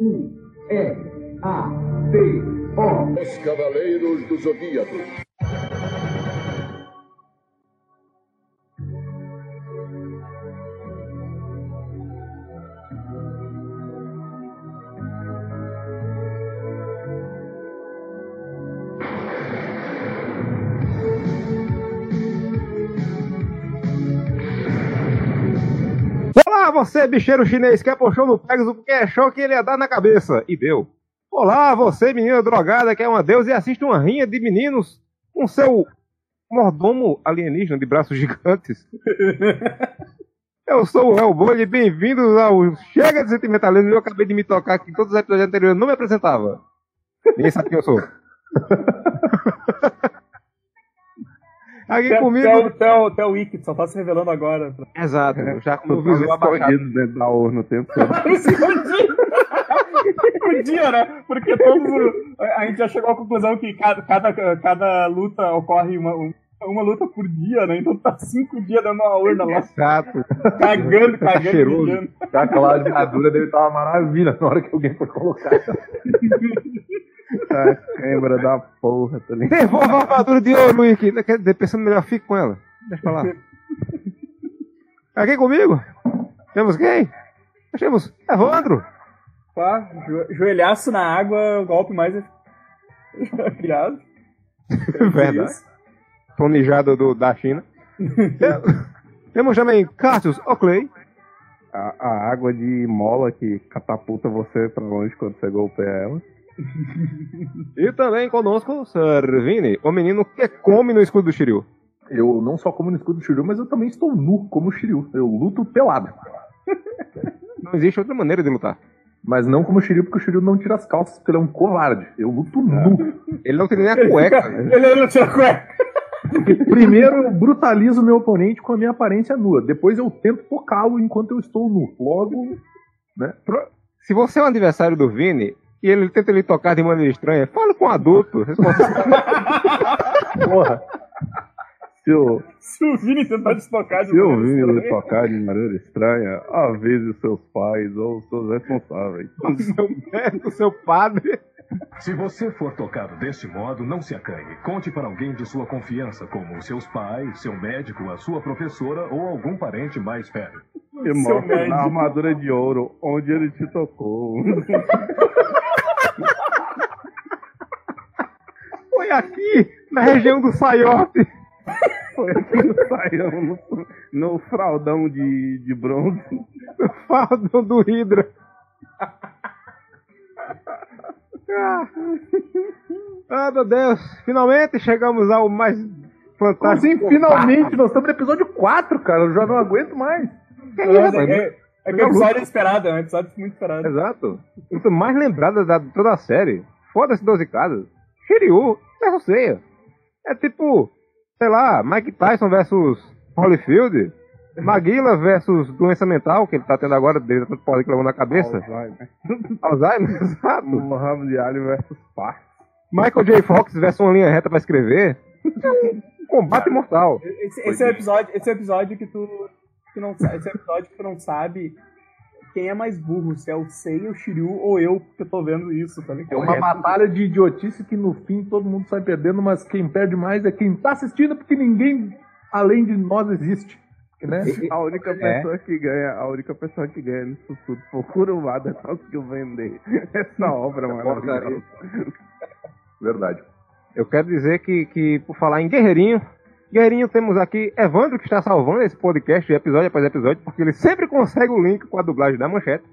U, R, A, T, O. Os Cavaleiros do Zodíaco. Você bicheiro chinês que apostou no Pegasus porque achou que ele ia dar na cabeça. E deu. Olá, você menina drogada que é uma deusa e assiste uma rinha de meninos com seu mordomo alienígena de braços gigantes. Eu sou o Hellboy e bem-vindos ao Chega de Sentimentalismo. Eu acabei de me tocar aqui em todos os episódios anteriores, não me apresentava. Ninguém sabe quem eu sou. Aqui comigo. Até, até, até o Wiki, só tá se revelando agora. Exato, já com o tava visual abaixado. escondido dentro da urna o tempo todo. Podia, né? Porque todos. o- A gente já chegou à conclusão que cada, cada, cada luta ocorre uma, um- uma luta por dia, né? Então tá cinco dias dando uma urna lá, Exato. cagando, Tá cagando, cheiroso. mijando. Aquela armadura dele tá uma maravilha na hora que alguém for colocar. A câmera da porra, tá ligado? Devolva a armadura de ouro, Wiki. Quer dizer, pensando melhor, fique com ela. Deixa pra lá. Aqui comigo? Temos quem? Nós temos Evandro. Pá, jo- joelhaço na água, o golpe mais criado. Verdade. Planejado do, da China. Temos também Cassius Oakley. A, a água de mola que catapulta você pra longe quando você golpeia ela. E também conosco Servini, o menino que come no escudo do Shiryu. Eu não só como no escudo do Shiryu, mas eu também estou nu como o Shiryu. Eu luto pelado. Não existe outra maneira de lutar. Mas não como o Shiryu, porque o Shiryu não tira as calças, porque ele é um covarde. Eu luto nu. Ele não tem nem a cueca. Ele não tira a cueca. Primeiro eu brutalizo o meu oponente com a minha aparência nua. Depois eu tento tocá-lo enquanto eu estou nu. Logo, né? Se você é um adversário do Vini e ele tenta lhe tocar de maneira estranha, fale com um adulto. Porra. Se eu, Se o Vini tentar desfocar de se eu maneira vim lhe estranha, tocar de maneira estranha, avise seus pais ou seus responsáveis. o seu médico, o seu padre. Se você for tocado deste modo, não se acanhe. Conte para alguém de sua confiança, como seus pais, seu médico, a sua professora ou algum parente mais velho. E mostra médico. na armadura de ouro onde ele te tocou. Foi aqui, na região do Saiote. Foi aqui no saião, no, no fraldão de, de bronze. Faldão do Hydra. Ah. ah, meu Deus. Finalmente chegamos ao mais fantástico. Assim, finalmente, nós estamos no episódio 4, cara. Eu já não aguento mais. Mas é, é, é que o episódio é esperado, é um episódio muito esperado. Exato. Isso mais lembrado da de toda a série. Foda-se 12 casas. Shiryu versus Seiya. É tipo, sei lá, Mike Tyson versus Holyfield. Maguila versus doença mental, que ele tá tendo agora, desde tanto porra que levou na cabeça. Alzheimer. Muhammad exato. Muhammad Ali versus Park. Michael J. Fox versus uma linha reta pra escrever. É um combate mortal. Esse, esse é o episódio, esse é episódio que tu, que não esse é episódio que tu não sabe quem é mais burro, se é o Sei, o Shiryu ou eu, porque eu tô vendo isso, tá É ligado? uma batalha de idiotice que no fim todo mundo sai perdendo, mas quem perde mais é quem tá assistindo, porque ninguém além de nós existe. Né? A única pessoa que ganha, a única pessoa que ganha nisso tudo por curvada conseguiu vender essa obra maravilhosa. Verdade. Eu quero dizer que, que, por falar em Guerreirinho, Guerreirinho temos aqui Evandro que está salvando esse podcast episódio após episódio, porque ele sempre consegue o link com a dublagem da manchete.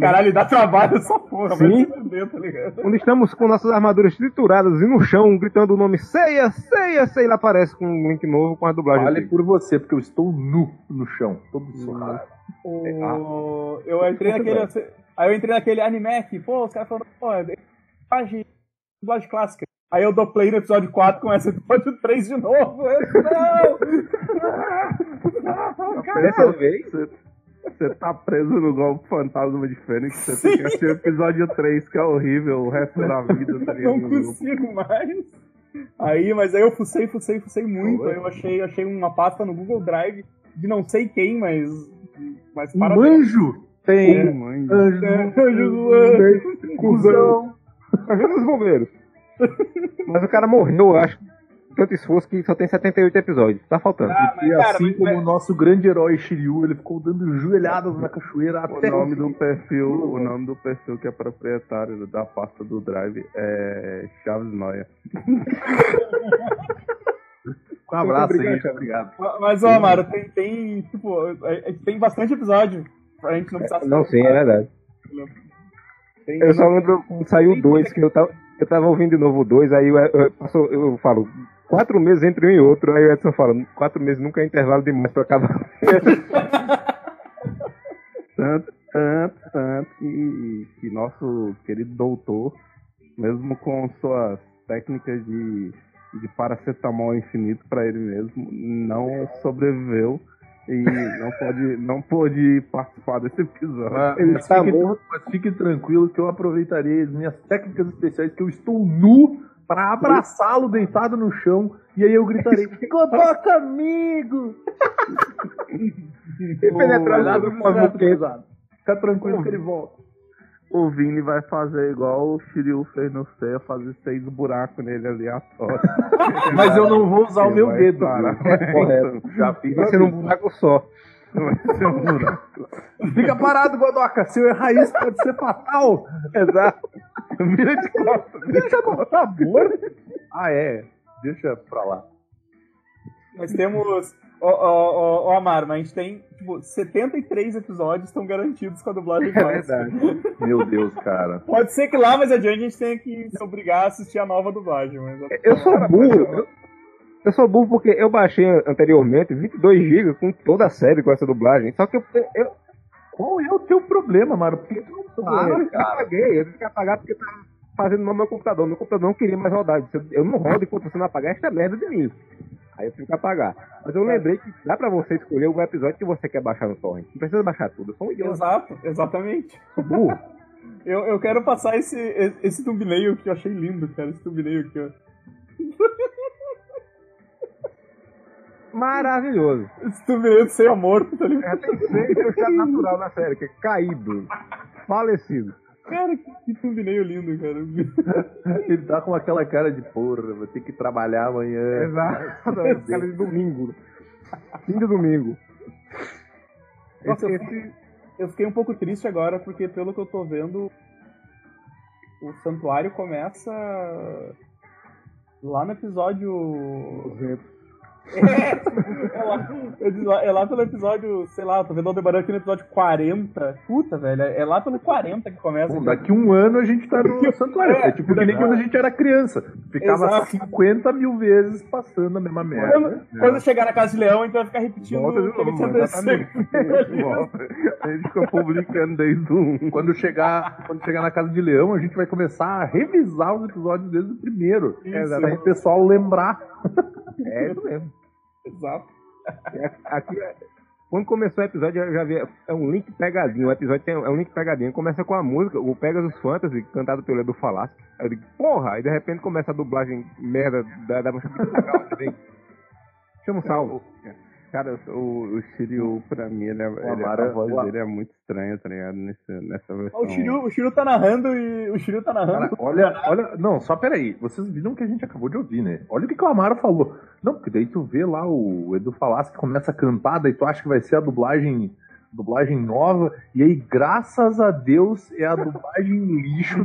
Caralho, dá trabalho essa porra, Sim. fuder, tá ligado? Onde estamos com nossas armaduras trituradas e no chão, gritando o nome Ceia, Ceia, Ceia, ele aparece com um link novo com a dublagem. Dele. por você, porque eu estou nu no chão, todo suado. O... Eu entrei naquele. Aí eu entrei naquele Animec, pô, os caras falando, pô, é dublagem, dublagem clássica. Aí eu dou play no episódio 4 com esse episódio 3 de novo. Eu, não! Dessa vez, Você, você tá preso no golpe fantasma de Fênix, você tem que assistir o episódio 3, que é horrível, o resto da vida, tá ligado? não no grupo. consigo mais. Aí, mas aí eu fucei, fucei, fucei muito. Aí eu achei, achei uma pasta no Google Drive de não sei quem, mas. Mas Um parabéns. anjo Tem mãe. anjo Cusão. Ajuda os bombeiros. Mas o cara morreu, eu acho. Tanto esforço que só tem 78 episódios. Tá faltando. Ah, mas, E cara, assim mas- como mas- o nosso grande herói Shiryu, ele ficou dando joelhadas na cachoeira O até nome do perfil, o nome do perfil que é proprietário da pasta do Drive é Chaves Noia. Um abraço aí, Obrigado, cara. obrigado. Mas, ô, Amaro, tem, tem, tipo, tem bastante episódio. Pra gente não precisar... Não, sim, é verdade. Tem- Eu só lembro quando saiu o 2, que eu tava, eu tava ouvindo de novo 2, aí eu, eu, passou- eu falo, quatro meses entre um e outro, aí o Edson fala, quatro meses nunca é intervalo demais pra acabar. Tanto, tanto, tanto que, que nosso querido doutor, mesmo com suas técnicas de, de paracetamol infinito para ele mesmo, não sobreviveu e não pode, não pôde participar desse episódio. Mas, Ele mas tá fique, morto. mas fique tranquilo que eu aproveitarei as minhas técnicas especiais, que eu estou nu para abraçá-lo deitado no chão, e aí eu gritarei, Cotoca, amigo! penetrado Olhado no pesado. Fica tranquilo que ele volta. O Vini vai fazer igual o Shiryu fez no Ceia, fazer seis buracos nele aleatório. Mas eu não vou usar o meu dedo. parar. Correto. Já fiz Vai ser num buraco só. Vai ser um buraco. Fica parado, Godoca. Se eu errar isso, pode ser fatal. Exato. Vira de costas. Deixa tá morto. Ah, é. Deixa pra lá. Nós temos. Ó, ó, ó, Amaro, mas a gente tem, tipo, 73 episódios estão garantidos com a dublagem É clássica. verdade. Meu Deus, cara. Pode ser que lá mais adiante a gente tenha que se obrigar a assistir a nova dublagem, mas. Eu sou burro. Eu, eu sou burro porque eu baixei anteriormente 22 GB com toda a série com essa dublagem. Só que eu, eu, Qual é o teu problema, Maro? Por que tu não Claro, eu cara? apaguei, eu tive que apagar porque tava fazendo no meu computador. Meu computador não queria mais rodar. Eu não rodo enquanto você não apagar esta merda de mim. Aí eu tive que apagar. Mas eu lembrei que dá pra você escolher o episódio que você quer baixar no torrent. Não precisa baixar tudo, um idiota. Exato, exatamente. burro. Eu, eu quero passar esse, esse thumbnail que eu achei lindo, cara. Esse thumbnail aqui, ó. Maravilhoso. Esse thumbnail sem amor, tá ligado? É, tem que ser natural na série, que é caído, falecido. Cara, que, que thumbnail lindo, cara. Ele tá com aquela cara de porra, vou ter que trabalhar amanhã. Exato. Cara de domingo. Fim de domingo. Nossa, eu Esse- fiquei, eu fiquei um pouco triste agora, porque pelo que eu tô vendo, o santuário começa lá no episódio. É, é, lá, eu é lá pelo episódio, sei lá, tô vendo o Aldebaran aqui no episódio 40. Puta, velho, é lá pelo 40 que começa. Bom, daqui um ano a gente tá no santuário. É, É tipo que nem é. quando a gente era criança. Ficava Exato. 50 mil vezes passando a mesma merda. Quando, quando chegar na casa de leão, a gente vai ficar repetindo Volta de o que ele novo, tinha exatamente. A gente ficou publicando desde o 1. Quando chegar, quando chegar na casa de leão, a gente vai começar a revisar os episódios desde o primeiro. Isso. Pra o pessoal lembrar. É isso mesmo. Exato. É, Aqui, é- quando começou o episódio, eu já vi. É um link pegadinho. O episódio tem, é um link pegadinho. Começa com a música, o Pegasus Fantasy, cantado pelo Edu Falasco. Aí eu digo, porra! Aí de repente começa a dublagem merda da, da. Chama um salvo. Cara, o, o Shiryu, pra mim, ele é, ele é- Amaro- a voz o- dele é muito estranha, tá ligado? Nesse, nessa versão. O Shiryu, o Shiryu tá narrando e o Shiryu tá narrando. Cara, olha, olha. Não, só peraí. Vocês viram o que a gente acabou de ouvir, né? Olha o que, que o Amaro falou. Não, porque daí tu vê lá o Edu Falasco que começa a cantar, daí tu acha que vai ser a dublagem. Dublagem nova, e aí, graças a Deus, é a dublagem lixo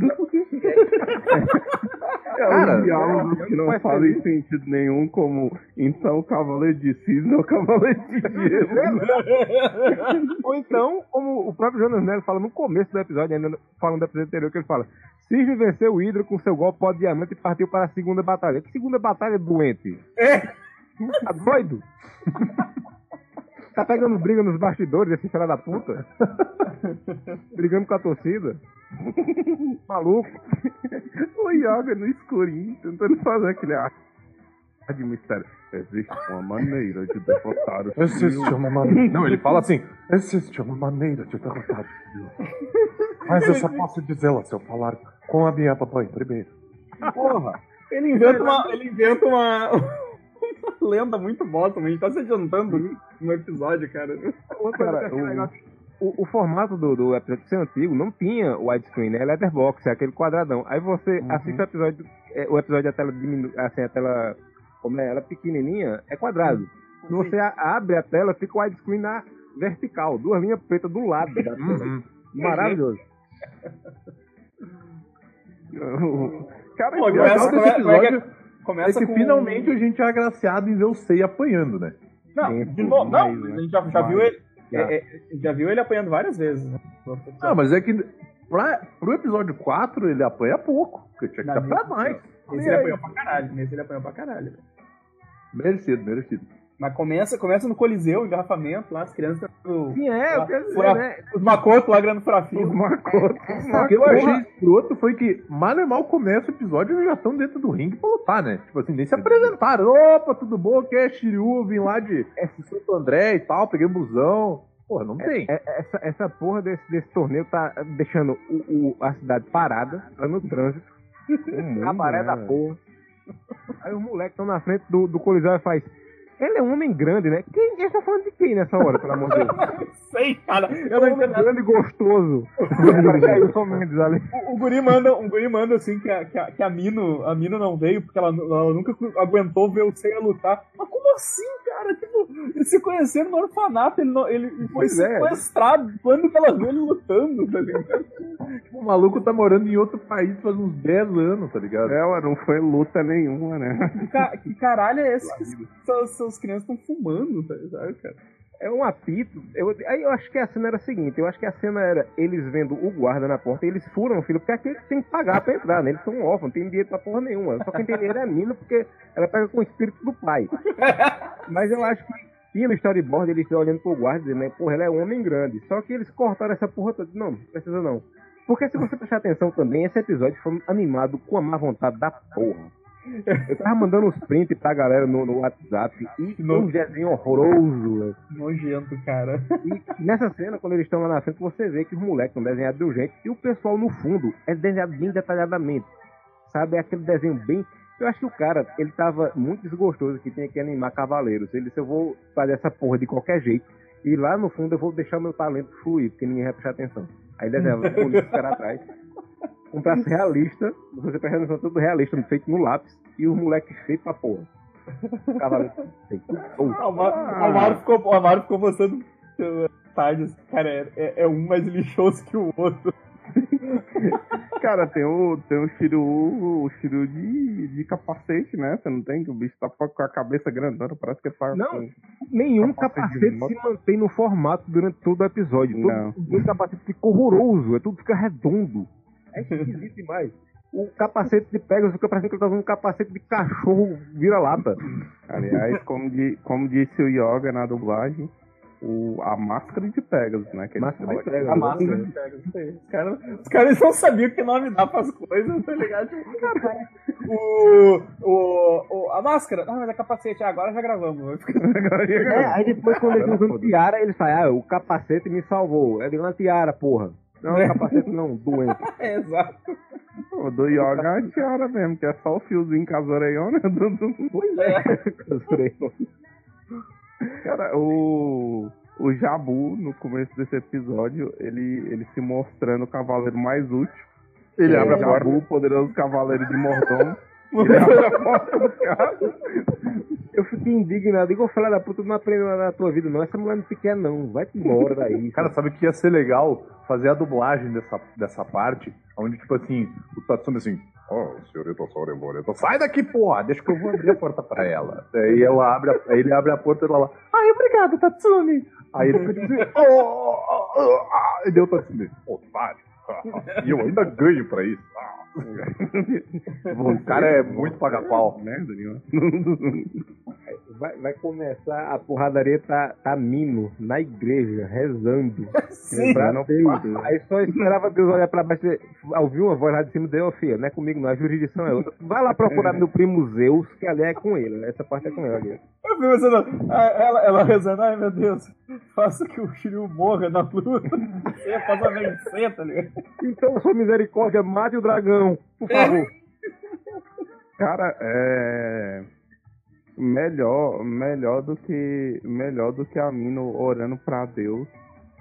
É, Cara, os diálogos que não vai fazem sentido nenhum, como então o Cavaleiro de Cisne é o Cavaleiro de Gelo. Ou então, como o próprio Jonas Nero fala no começo do episódio, ainda falando do episódio anterior, que ele fala: Cisne venceu o Hydra com seu golpe de diamante e partiu para a segunda batalha. Que segunda batalha doente? É. Tá doido? Tá pegando briga nos bastidores, esse filho da puta? Brigando com a torcida? Maluco. O Yoga no escurinho, tentando fazer aquele ar de mistério. Existe uma maneira de derrotar o Shiryu. uma maneira. Não, ele fala assim: existe uma maneira de derrotar o Shiryu. Mas eu só posso dizê-la se eu falar com a minha papai primeiro. Porra. Ele inventa uma. Ele inventa uma. uma lenda muito bosta, mas a gente tá se adiantando no episódio, cara. Outra Cara, coisa que é o- legal, o, o formato do, do episódio ser antigo não tinha widescreen, né? Letterbox, é aquele quadradão. Aí você Uhum. assiste o episódio, é, o episódio a tela diminu... assim, a tela, como é, ela é pequenininha, é quadrado. Se você abre a tela, fica o widescreen na vertical, duas linhas pretas do lado da. Uhum. Maravilhoso. Cara, Pô, começa, esse episódio começa É que com... finalmente a gente é agraciado em ver o Sei apanhando, né? Não, de novo, não, a gente já, já viu ele. Já. é, é, já viu ele apanhando várias vezes. Né? Ah, mas é que pra, pro episódio 4 ele apanha pouco, porque tinha que apanhar minha- mais. Nesse ele apanhou pra caralho. Nesse ele apanhou pra caralho. velho. Merecido, merecido. Mas começa, começa no Coliseu, engarrafamento, lá, as crianças Sim, é, eu quero dizer, né? Os macotos lá grando furafio. Os macotos. O que eu achei escroto foi que, mal e mal começa o episódio, eles já estão dentro do ringue pra lutar, né? Tipo assim, nem se apresentaram. Opa, tudo bom? Quem é Shiryu? Vim lá de Santo André e tal, peguei um busão. Porra, não tem. É- Essa, essa porra desse, desse torneio tá deixando o, o- a cidade parada, tá no trânsito, mundo, a maré da porra. Aí os moleques estão na frente do, do Coliseu e faz. Ele é um homem grande, né? Quem, quem tá falando de quem nessa hora, pelo amor de Deus? Sei, cara. Eu É não um homem entendo nada. grande e gostoso. Ali. O, o guri manda, um guri manda assim que a, que, a, que a Mino, a Mino não veio porque ela, ela nunca aguentou ver o Seiya lutar. Mas como assim, cara? Tipo, eles se conheceram no orfanato, ele, não, ele foi Pois é. sequestrado quando que ela viu ele lutando, tá ligado? O maluco tá morando em outro país faz uns 10 anos, tá ligado? É, não foi luta nenhuma, né? Que, que caralho é esse que seus crianças estão fumando, tá ligado, cara? É um apito. Eu, aí eu acho que a cena era a seguinte: eu acho que a cena era eles vendo o guarda na porta e eles furam o filho, porque aqui eles têm que pagar pra entrar, né? Eles são órfãos, não tem dinheiro pra porra nenhuma. Só quem tem dinheiro é a mina, porque ela pega com o espírito do pai. Mas eu acho que tinha no storyboard eles olhando pro guarda dizendo, né? Porra, ela é um homem grande. Só que eles cortaram essa porra toda. Não, não precisa não. Porque se você prestar atenção também, esse episódio foi animado com a má vontade da porra. Eu tava mandando uns prints pra galera no, no WhatsApp e um desenho horroroso. Nojento, cara. E nessa cena, quando eles estão lá na frente, você vê que os moleques estão desenhados de um jeito e o pessoal no fundo é desenhado bem detalhadamente. Sabe? É aquele desenho bem. Eu acho que o cara, ele tava muito desgostoso que tinha que animar cavaleiros. Ele disse: Eu vou fazer essa porra de qualquer jeito. E lá no fundo eu vou deixar meu talento fluir, porque ninguém vai prestar atenção. Aí desenhava bonito os caras atrás. Um traço realista, você presta atenção, tudo realista, feito no lápis, e os moleques feitos pra porra. Cavaleiro feito. O Amaro, o ficou, o Amaro ficou mostrando uh, tarde, assim, cara, é, é- é um mais lixoso que o outro. Cara, tem o, tem o Shiryu, o Shiryu de, de capacete, né? Você não tem? Que o bicho tá com a cabeça grandona, parece que tá Não. com... Nenhum Capacete capacete se mantém no formato durante todo o episódio. Não. Todo o capacete fica horroroso, é tudo fica redondo. É esquisito demais. O capacete de Pegasus fica parecendo que ele tá usando um capacete de cachorro vira-lata. Aliás, como, di- como disse o Yoga na dublagem, o, a máscara de Pegasus, né? Que ele Máscara de fala Pegasus. A máscara de pega, isso aí. Os caras, os caras não sabiam que nome dá pras coisas, tá ligado? Tipo, caralho. O, o, o, a máscara, não, mas é capacete, ah, agora já gravamos. Agora ia É, gravar. aí depois quando eles usam tiara, eles falam, ah, o capacete me salvou. É de uma tiara, porra. Não, é capacete não, doente. É, exato. O do Yoga é a tiara mesmo, que é só o fiozinho com as orelhonas. Pois é. Cara, o, o Jabu, no começo desse episódio, ele, ele se mostrando o cavaleiro mais útil. Ele É, abre a o porta. Jabu, poderoso cavaleiro de Mordom. Eu fiquei indignado. Digo, filha da puta, não aprendeu nada na tua vida, não. Essa mulher não te quer, não. Vai-te embora daí. Cara, sabe que ia ser legal fazer a dublagem dessa, dessa parte, onde, tipo assim, o Tatsumi assim, ó, senhorita Soremoreta, sai daqui, porra, deixa que eu vou abrir a porta pra ela. Daí ela abre aí ele abre a porta e ela lá, ai, obrigado, Tatsumi. Aí ele fica assim, oh, oh, oh, oh, e deu Tatsumi, otário. E eu ainda ganho pra isso. O cara é muito paga-pau. Merda nenhuma. Vai, vai começar a porradaria tá, tá mino na igreja, rezando. Sim. Não. Aí só esperava Deus olhar pra baixo e ouvir uma voz lá de cima e dizer, ô filha, não é comigo não, a jurisdição é outra. Vai lá procurar meu primo Zeus, que ali é com ele, essa parte é com ele. ali. Eu ela, ela rezando, ai meu Deus, faça que o Shiryu morra na luta. Você faça vencer, tá ligado? Então, sua misericórdia, mate o dragão, por favor. Cara, é. Melhor, melhor do que. Melhor do que a Mino orando pra Deus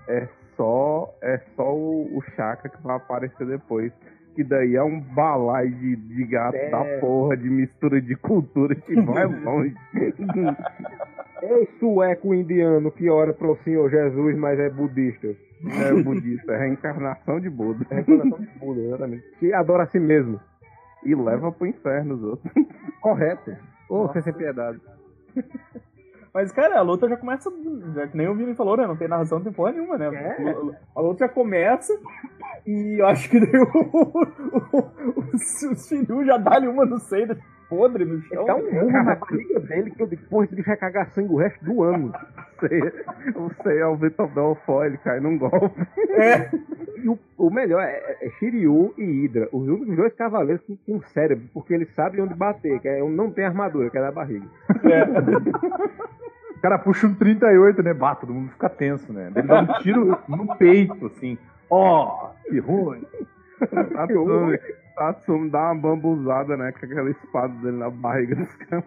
é só é só o, o Chaka que vai aparecer depois. Que daí é um balai de, de gato É. da porra, de mistura de cultura que vai longe. Ei, sueco indiano que ora pro Senhor Jesus, mas é budista. é budista, é reencarnação de Buda. É reencarnação de Buda, exatamente. Que adora a si mesmo. E leva pro inferno os outros. Correto. Ô, sem sem piedade. Mas, cara, a luta já começa. Já que nem o Vini falou, né? Não tem narração, não tem porra nenhuma, né? A luta já começa e eu acho que daí o, o, o, o Shiryu já dá-lhe uma no seio, podre no chão. Dá um rumo na barriga dele que esse bicho vai cagar sangue o resto do ano. Você, você é o Vitor Belfort, ele cai num golpe. É. E o, o melhor é, é Shiryu e Hydra, os únicos dois cavaleiros com, com cérebro, porque eles sabem onde bater, que é, um não tem armadura, que é da barriga. O cara puxa um 38, né? Bah, todo mundo fica tenso, né? Ele dá um tiro no peito, assim. Ó, que ruim. Tatsumi, Tatsumi dá uma bambuzada, né? Com aquela espada dele na barriga dos caras.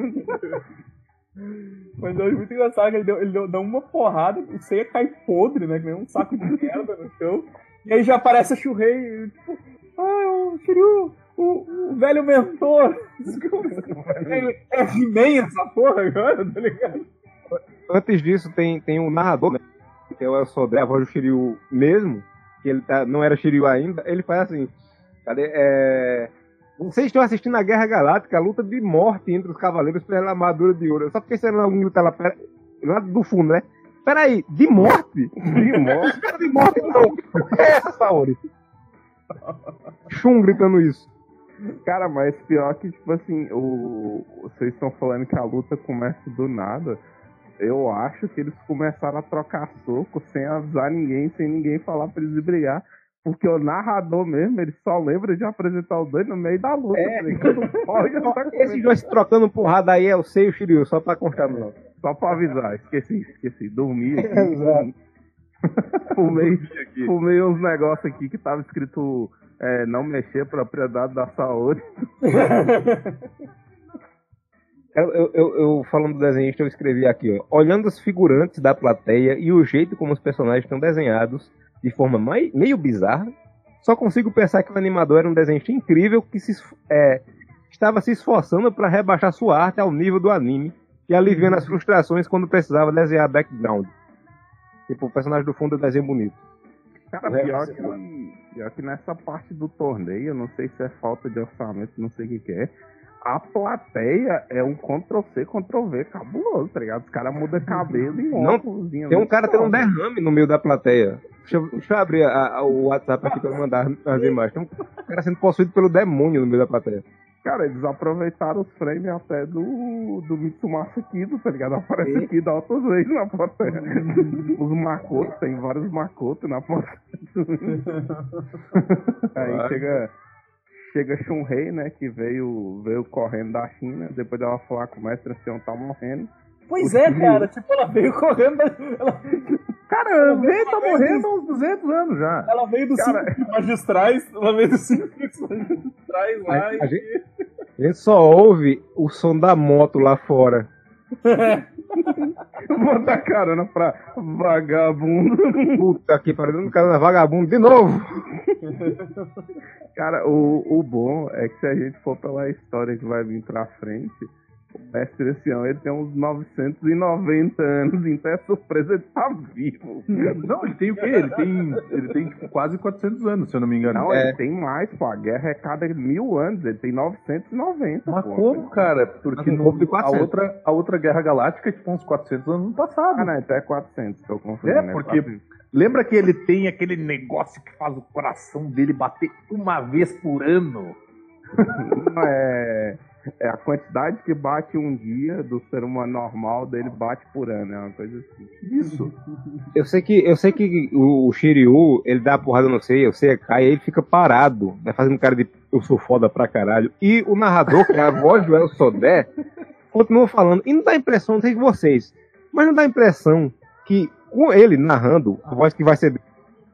Mas eu acho muito engraçado que ele deu, ele deu, dá uma porrada, o Seiya cai podre, né? Que nem um saco de merda no chão. E aí já aparece a Shurei, tipo, ah, o Shiryu, o, o velho mentor. Ele é He-Man essa porra agora, tá ligado? Antes disso, tem, tem um narrador, né, que é o Sodré, a voz do Shiryu mesmo, que ele tá, não era Shiryu ainda, ele faz assim, cadê, é... Vocês estão assistindo a Guerra Galáctica, a luta de morte entre os cavaleiros pela armadura de ouro. Eu só fiquei sabendo alguém gritar lá, pera, lá do fundo, né? Peraí, de morte? De morte. Cara de morte não. É essa, Saori. Shun gritando isso. Cara, mas pior que, tipo assim, o... vocês estão falando que a luta começa do nada. Eu acho que eles começaram a trocar soco sem avisar ninguém, sem ninguém falar pra eles brigar. Porque o narrador mesmo, ele só lembra de apresentar os dois no meio da luta. É. ligado? Pode tá Esses dois se trocando porrada aí é o Sei e o Shiryu, só pra constar no Só pra avisar, esqueci, esqueci. Dormi aqui. Exato. fumei, fumei uns negócios aqui que tava escrito é, não mexer propriedade da saúde. Eu, eu, eu, eu, falando do desenhista, eu escrevi aqui, ó. Olhando os figurantes da plateia e o jeito como os personagens estão desenhados de forma mai- meio bizarra, só consigo pensar que o animador era um desenhista incrível que se, é, estava se esforçando para rebaixar sua arte ao nível do anime e aliviando as frustrações quando precisava desenhar background. Tipo, o personagem do fundo é desenho bonito. Cara, É, pior você que, pior que nessa parte do torneio, eu não sei se é falta de orçamento, não sei o que, que é. A plateia é um Ctrl-C, Ctrl-V cabuloso, tá ligado? Os caras mudam cabelo e Não, óculos. Tem um cara tendo um derrame no meio da plateia. Deixa eu, deixa eu abrir a- a- o WhatsApp aqui pra eu mandar as imagens. Tem um cara sendo possuído pelo demônio no meio da plateia. Cara, eles aproveitaram os frames até do, do Mitsumasa Kido, tá ligado? Aparece Kido altas vezes na plateia. Os Makoto, tem vários Makoto na plateia. Aí chega, chega Shunrei, né, que veio, veio correndo da China, depois dela falar com o mestre ancião tá morrendo. Pois O é, Shiryu. cara, tipo, ela veio correndo, ela, Cara, o Vê tá morrendo há uns 200 anos já. ela veio dos Cara. cinco magistrais, ela veio dos cinco magistrais lá A, e... a gente, a gente só ouve o som da moto lá fora. Vou dar carona pra vagabundo. Puta que pariu, no cara na vagabundo de novo. Cara, o, o bom é que se a gente for pela história que vai vir pra frente, o mestre ancião ele tem uns 990 anos, então é surpresa ele tá vivo. Não, ele tem o quê? Ele tem, ele tem tipo, quase 400 anos, se eu não me engano. Não, É. ele tem mais, pô. A guerra é cada mil anos, ele tem 990. Mas pô. como, cara? Porque no- a, 400. outra, a outra Guerra Galáctica é tipo uns 400 anos no passado. Ah, não, então é 400, tô confundindo. É, porque 400. lembra que ele tem aquele negócio que faz o coração dele bater uma vez por ano? Não, é, é a quantidade que bate um dia do ser humano normal dele bate por ano, é uma coisa assim. Isso. Eu sei que, eu sei que o Shiryu, ele dá a porrada no Sei, o Sei cai e ele fica parado, né, fazendo cara de eu sou foda pra caralho. E o narrador, que é a voz do El Sodé, continua falando. E não dá impressão, não sei de vocês, mas não dá impressão que com ele narrando, a voz que vai ser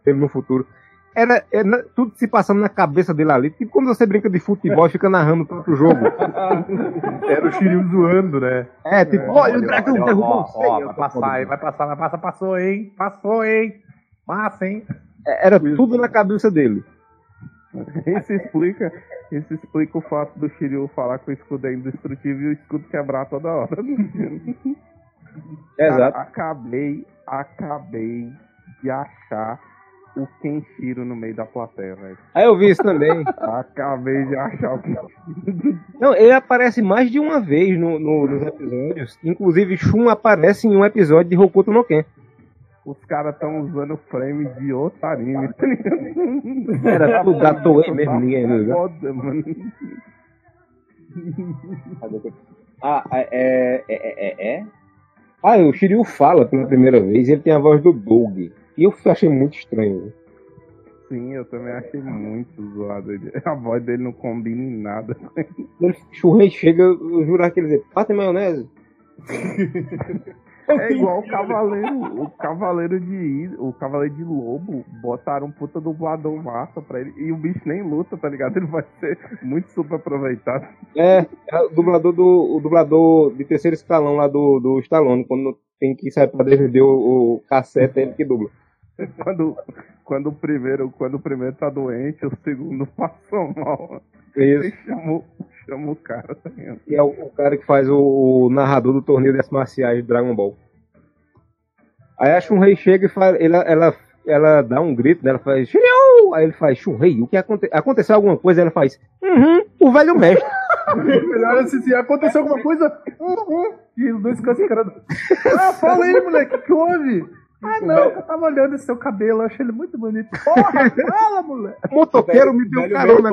dele no futuro, era, era tudo se passando na cabeça dele ali. Tipo quando você brinca de futebol e fica narrando tanto jogo. Era o Shiryu zoando, né? É, tipo, olha, o dragão derrubou o eu vai passar, hein? vai passar, vai passar, passou, hein? Passou, hein? Massa, hein? É, Era tudo na cabeça dele. Isso explica, isso explica o fato do Shiryu falar que o escudo é indestrutível e o escudo quebrar toda hora. Exato. Cara, acabei, acabei de achar o Kenshiro no meio da plateia, velho. Aí eu vi isso também. Acabei de achar o Kenshiro. Não, ele aparece mais de uma vez no, no- nos episódios. Inclusive, Shun aparece em um episódio de Hokuto no Ken. Os caras estão usando frame de outro anime, tá ligado? Era tudo da Toei mesmo, ninguém viu. né? Foda, mano. Ah, é, é, é, é, Ah, o Shiryu fala pela primeira vez e ele tem a voz do Doug. E eu achei muito estranho. Sim, eu também achei muito zoado. ele. A voz dele não combina em nada. O Shurrei chega, eu jurava que ele dizia, pata maionese. É igual o Cavaleiro, o Cavaleiro de o Cavaleiro de Lobo, botaram um puta dublador massa pra ele, e o bicho nem luta, tá ligado? Ele vai ser muito super aproveitado. É, é o dublador do o dublador de terceiro escalão lá do, do Stallone, quando tem que sair pra defender o, o cassete, é ele que dubla. Quando, quando, o primeiro, quando o primeiro tá doente, o segundo passou mal. Isso. Ele chamou, chamou o cara, tá ligado? E é o, o cara que faz o, o narrador do torneio de artes marciais de Dragon Ball. Aí a Shunrei chega e fala, ela, ela, ela dá um grito, né? Ela faz Shiryu! Aí ele faz Shunrei, o que aconte aconteceu alguma coisa? Ela faz Uhum, o velho mestre. Melhor assim, se aconteceu alguma coisa. Hum, hum, e os dois ficam se encarando. Ah, fala aí, moleque, o que houve? Ah, não, eu tava olhando esse seu cabelo, eu achei ele muito bonito. Porra, fala, moleque. Motoqueiro me deu velho carona.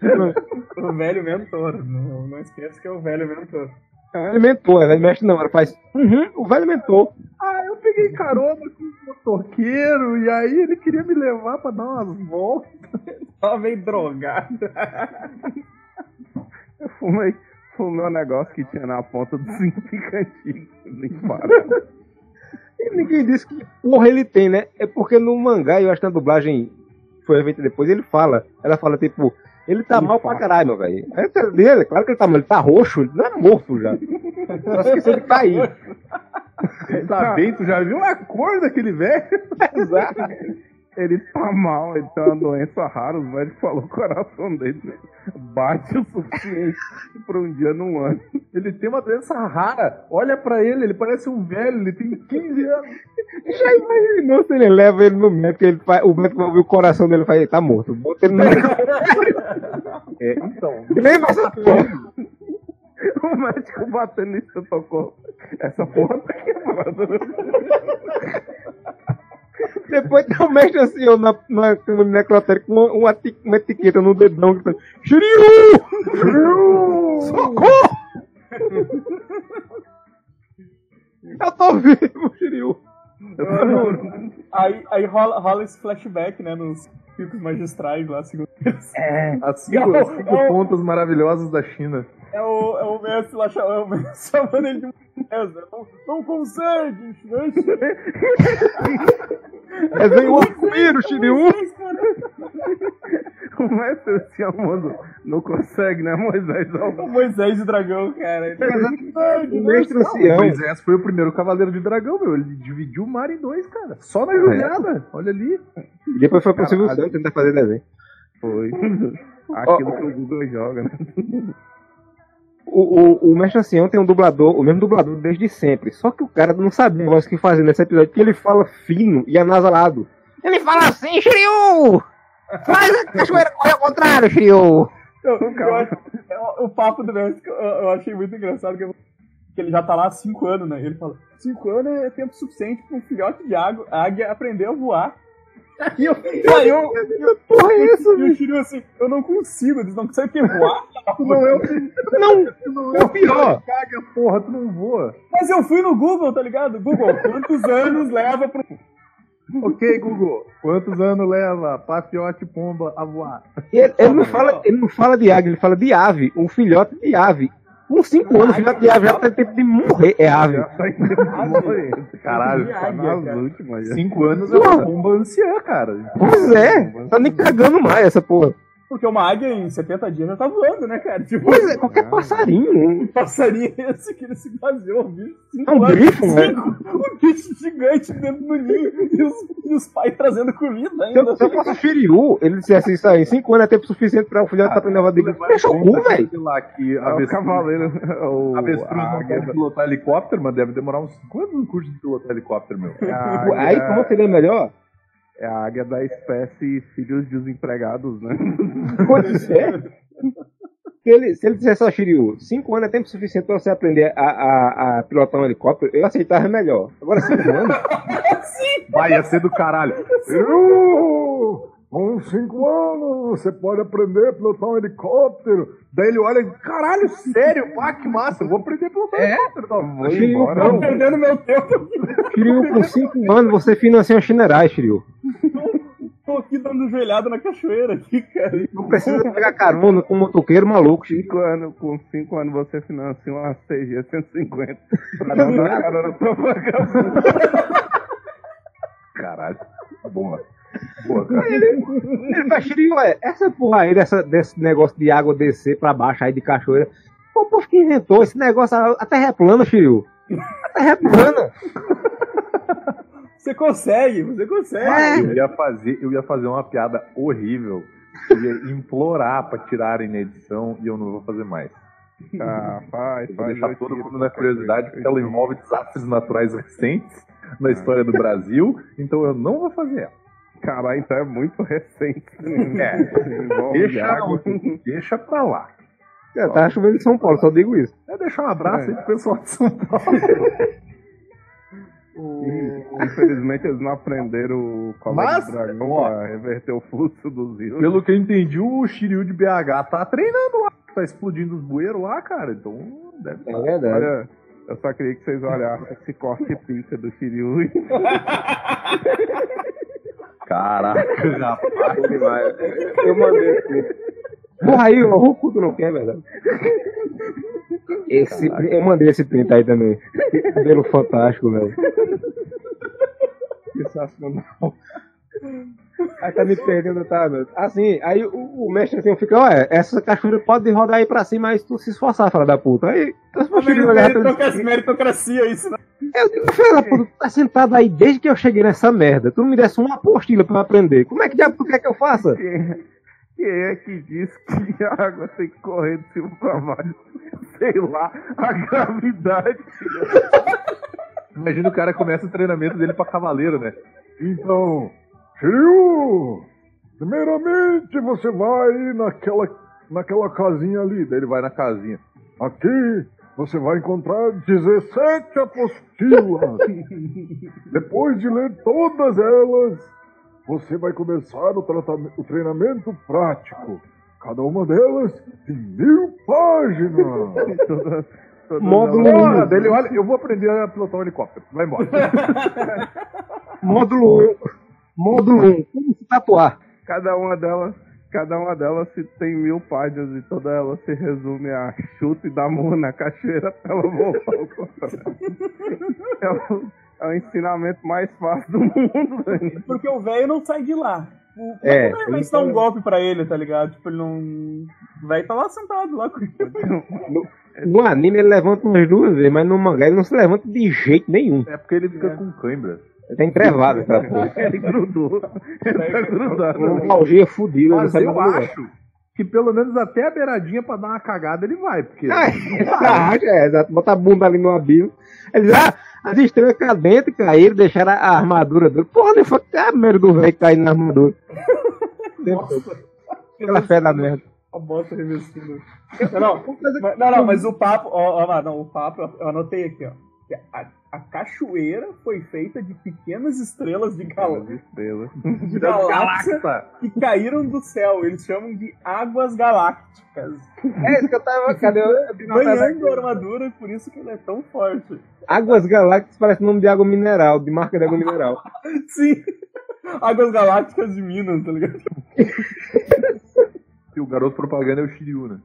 cara. O velho mentor. Não, não esqueça que é o velho mentor. Não, Ele mentor, é velho mestre não, ela faz Uhum, o velho mentor. Ah, eu peguei carona com um motoqueiro e aí ele queria me levar pra dar umas voltas. Tava meio drogado. Eu fumei, fumei um negócio que tinha na ponta do antigo. Nem para. E ninguém disse que porra ele tem, né? É porque no mangá, eu acho que na dublagem foi feita depois, ele fala. Ela fala, tipo, ele tá mal pra caralho, meu velho. Aí você vê, Claro que ele tá mal, ele tá roxo, ele não é morto já. Só esqueceu de cair. Ele tá bem, tu já viu a cor daquele velho? Exato. Ele tá mal, ele tem uma doença rara, os médicos falaram que o coração dele bate o suficiente pra um dia num ano. Ele tem uma doença rara. Olha pra ele, ele parece um velho, ele tem 15 anos. Já imaginou se ele leva ele no médico, ele faz, o médico vai ouvir o coração dele e faz, ele tá morto. Bota ele no É, então. Lembra essa porra? O médico batendo eu tocou. Essa porra tá quebrada. Depois tem um mestre assim, ó, na, na com uma, uma, eti- uma etiqueta no dedão que. Shiryu! Shiryu! Socorro! Eu tô vivo, Shiryu! Aí, aí rola, rola esse flashback, né? Nos picos magistrais lá, segundo eles. As cinco, as cinco pontas maravilhosas da China. É o, é o mestre lá chamando, é o mestre chamando ele de César. Não, não consegue, né? Desenho o arco-íris, Shiryu! O mestre se amando não consegue, né, Moisés? O Moisés de dragão, cara. Consegue, O mestre ancião. Moisés foi o primeiro cavaleiro de dragão, meu. Ele dividiu o mar em dois, cara. Só na jornada. Olha ali. E depois foi pro Silvio Santos tentar fazer desenho. Foi. Aquilo que o Google joga, né? O, o, o mestre ancião tem um dublador, o mesmo dublador desde sempre. Só que o cara não sabia mais o que fazer nesse episódio, porque ele fala fino e anasalado. Ele fala assim, Shiryu! Faz a cachoeira correr ao contrário, Shiryu! Eu, eu acho- é o- o papo do mestre que eu, eu achei muito engraçado que, eu- que ele já tá lá há 5 anos, né? Ele fala: 5 anos é tempo suficiente pra um filhote de água, águia aprender a voar. E eu, aí eu, Porra, é isso, e o Shiryu assim, eu não consigo, eles não conseguem voar. Não é o Não, é o pior. caga, porra, tu não voa. Mas eu fui no Google, tá ligado? Google, quantos anos leva pro. Ok, Google. Quantos anos leva Paciote Pomba a voar? Ele, ele não fala, ele não fala de águia, ele fala de ave, um filhote de ave. Com 5 anos, de ave já tá tempo de morrer, é ave. Tá morrer. Caralho, tá nas últimas já. Cinco anos é uma pomba anciã, cara. Pois é, tá nem cagando mais essa porra. Porque uma águia em 70 dias já tá voando, né, cara? Tipo, Pois é, qualquer passarinho. um passarinho esse que ele se baseou, um bicho. de É um anos, grifo, né? cinco- Um bicho gigante dentro do ninho e os, e os pais trazendo comida ainda. se eu fosse o Shiryu, ele dissesse isso aí, 5 anos é tempo suficiente pra o filhote aprender a voar Deixa o cu, velho. Sei lá, que É a o avestruz, cavaleiro. O, a avestruz a não pode pilotar helicóptero, mas deve demorar uns... Quantos um curso de pilotar helicóptero, meu? É Aí como seria melhor? É a águia da espécie filhos desempregados, né? Pode ser. Se ele, se ele dissesse ao Shiryu, 5 anos é tempo suficiente pra você aprender a, a, a pilotar um helicóptero, eu aceitava melhor. Agora 5 anos? Vai, ia ser do caralho. Eu, com cinco anos, você pode aprender a pilotar um helicóptero. Daí ele olha e caralho, sério? Pá, que massa, eu vou aprender a pilotar helicóptero. Não, Vou Shiryu, embora. Tô perdendo meu tempo. Shiryu, com 5 anos você financia um Shinerai, Shiryu. Tô aqui dando joelhada na cachoeira aqui, cara. Não precisa pegar carona com um motoqueiro maluco, Shiryu. Cinco anos, com 5 anos você financia uma CG 150 pra dar uma carona pra vagabundo. Caralho, boa. Cara. Ele faz Shiryu, é, essa porra aí dessa, desse negócio de água descer pra baixo aí de cachoeira. Pô, o povo que inventou esse negócio, a terra é plana, Shiryu. A terra é plana. Você consegue, você consegue. É. Eu ia fazer, eu ia fazer uma piada horrível. Eu ia implorar pra tirarem na edição e eu não vou fazer mais. Ah, faz, Eu vou deixar todo mundo na curiosidade porque ela envolve desastres naturais recentes na história do Brasil, então eu não vou fazer ela. Caralho, então é muito recente. É. Deixa, deixa pra lá. É, tá chovendo em São Paulo, só digo isso. É deixar um abraço aí pro pessoal de São Paulo. Infelizmente eles não aprenderam o colégio Mas, do dragão ó. pra reverter o fluxo dos rios. Pelo que eu entendi, o Shiryu de BH tá treinando lá. Tá explodindo os bueiros lá, cara. Então, deve É verdade. Olha, eu só queria que vocês olhassem esse corte pica do Shiryu. Caraca, rapaz. Eu mandei aqui. Porra aí, o Roku tu não quer, velho. Esse, eu mandei esse print aí também. Cabelo fantástico, velho. Sensacional. Aí tá me perdendo, tá, meu? Assim, aí o, o mestre assim fica, ué, essa cachoeira pode rodar aí pra cima, mas tu se esforçar, fala da puta. Aí, Meritocracia, meritocracia isso, né? eu digo, filho da puta, tu tá sentado aí desde que eu cheguei nessa merda. Tu não me desse uma apostila pra eu aprender. Como é que diabo tu quer que eu faça? Quem quem é que diz que a água tem que correr de cima pra baixo? Sei lá, a gravidade. Imagina o cara começa o treinamento dele pra cavaleiro, né? Então, Shiryu, primeiramente você vai naquela, naquela casinha ali. Daí ele vai na casinha. Aqui você vai encontrar 17 apostilas. Depois de ler todas elas, você vai começar o, tratamento, o treinamento prático. Cada uma delas tem mil páginas. Toda- toda Módulo não- Porra, daí ele olha, eu vou aprender a pilotar um helicóptero. Vai embora. Módulo 1. Módulo 1. Como se tatuar? Cada uma delas, cada uma delas se tem mil páginas e toda ela se resume a chute e dar murro na cachoeira até ela voltar ao contrário. É o, é o ensinamento mais fácil do mundo, velho. Porque o velho não sai de lá. O É, vai ele ensinar um tá- golpe pra ele, tá ligado? Tipo, ele não. O velho tá lá sentado lá com No anime ele levanta umas duas vezes, mas no mangá ele não se levanta de jeito nenhum. É porque ele fica com cãibra. Ele tá entrevado essa porra. Ele grudou. Ele tá grudado. Uma algia fodida. Mas eu acho que pelo menos até a beiradinha pra dar uma cagada ele vai. Porque Ah, é, exato. Bota a bunda ali no abismo. Ele diz, ah, as estrelas caíram dentro, caíram, deixaram a a armadura dele. Porra, nem foi a merda do velho caindo na armadura. Aquela fé da merda. a bota revestida. Não, mas, não, não, mas o papo, ó, ó, não, o papo, eu anotei aqui, ó. A, cachoeira foi feita de pequenas estrelas de, gal, As estrelas. de galáxia que caíram do céu. Eles chamam de águas galácticas. É isso que eu tava. Cadê? Banhando a armadura e por isso que ele é tão forte. Águas Galácticas parece nome de água mineral, de marca de água mineral. Sim. Águas galácticas de Minas, tá ligado? E o garoto propaganda é o Shiryu, né?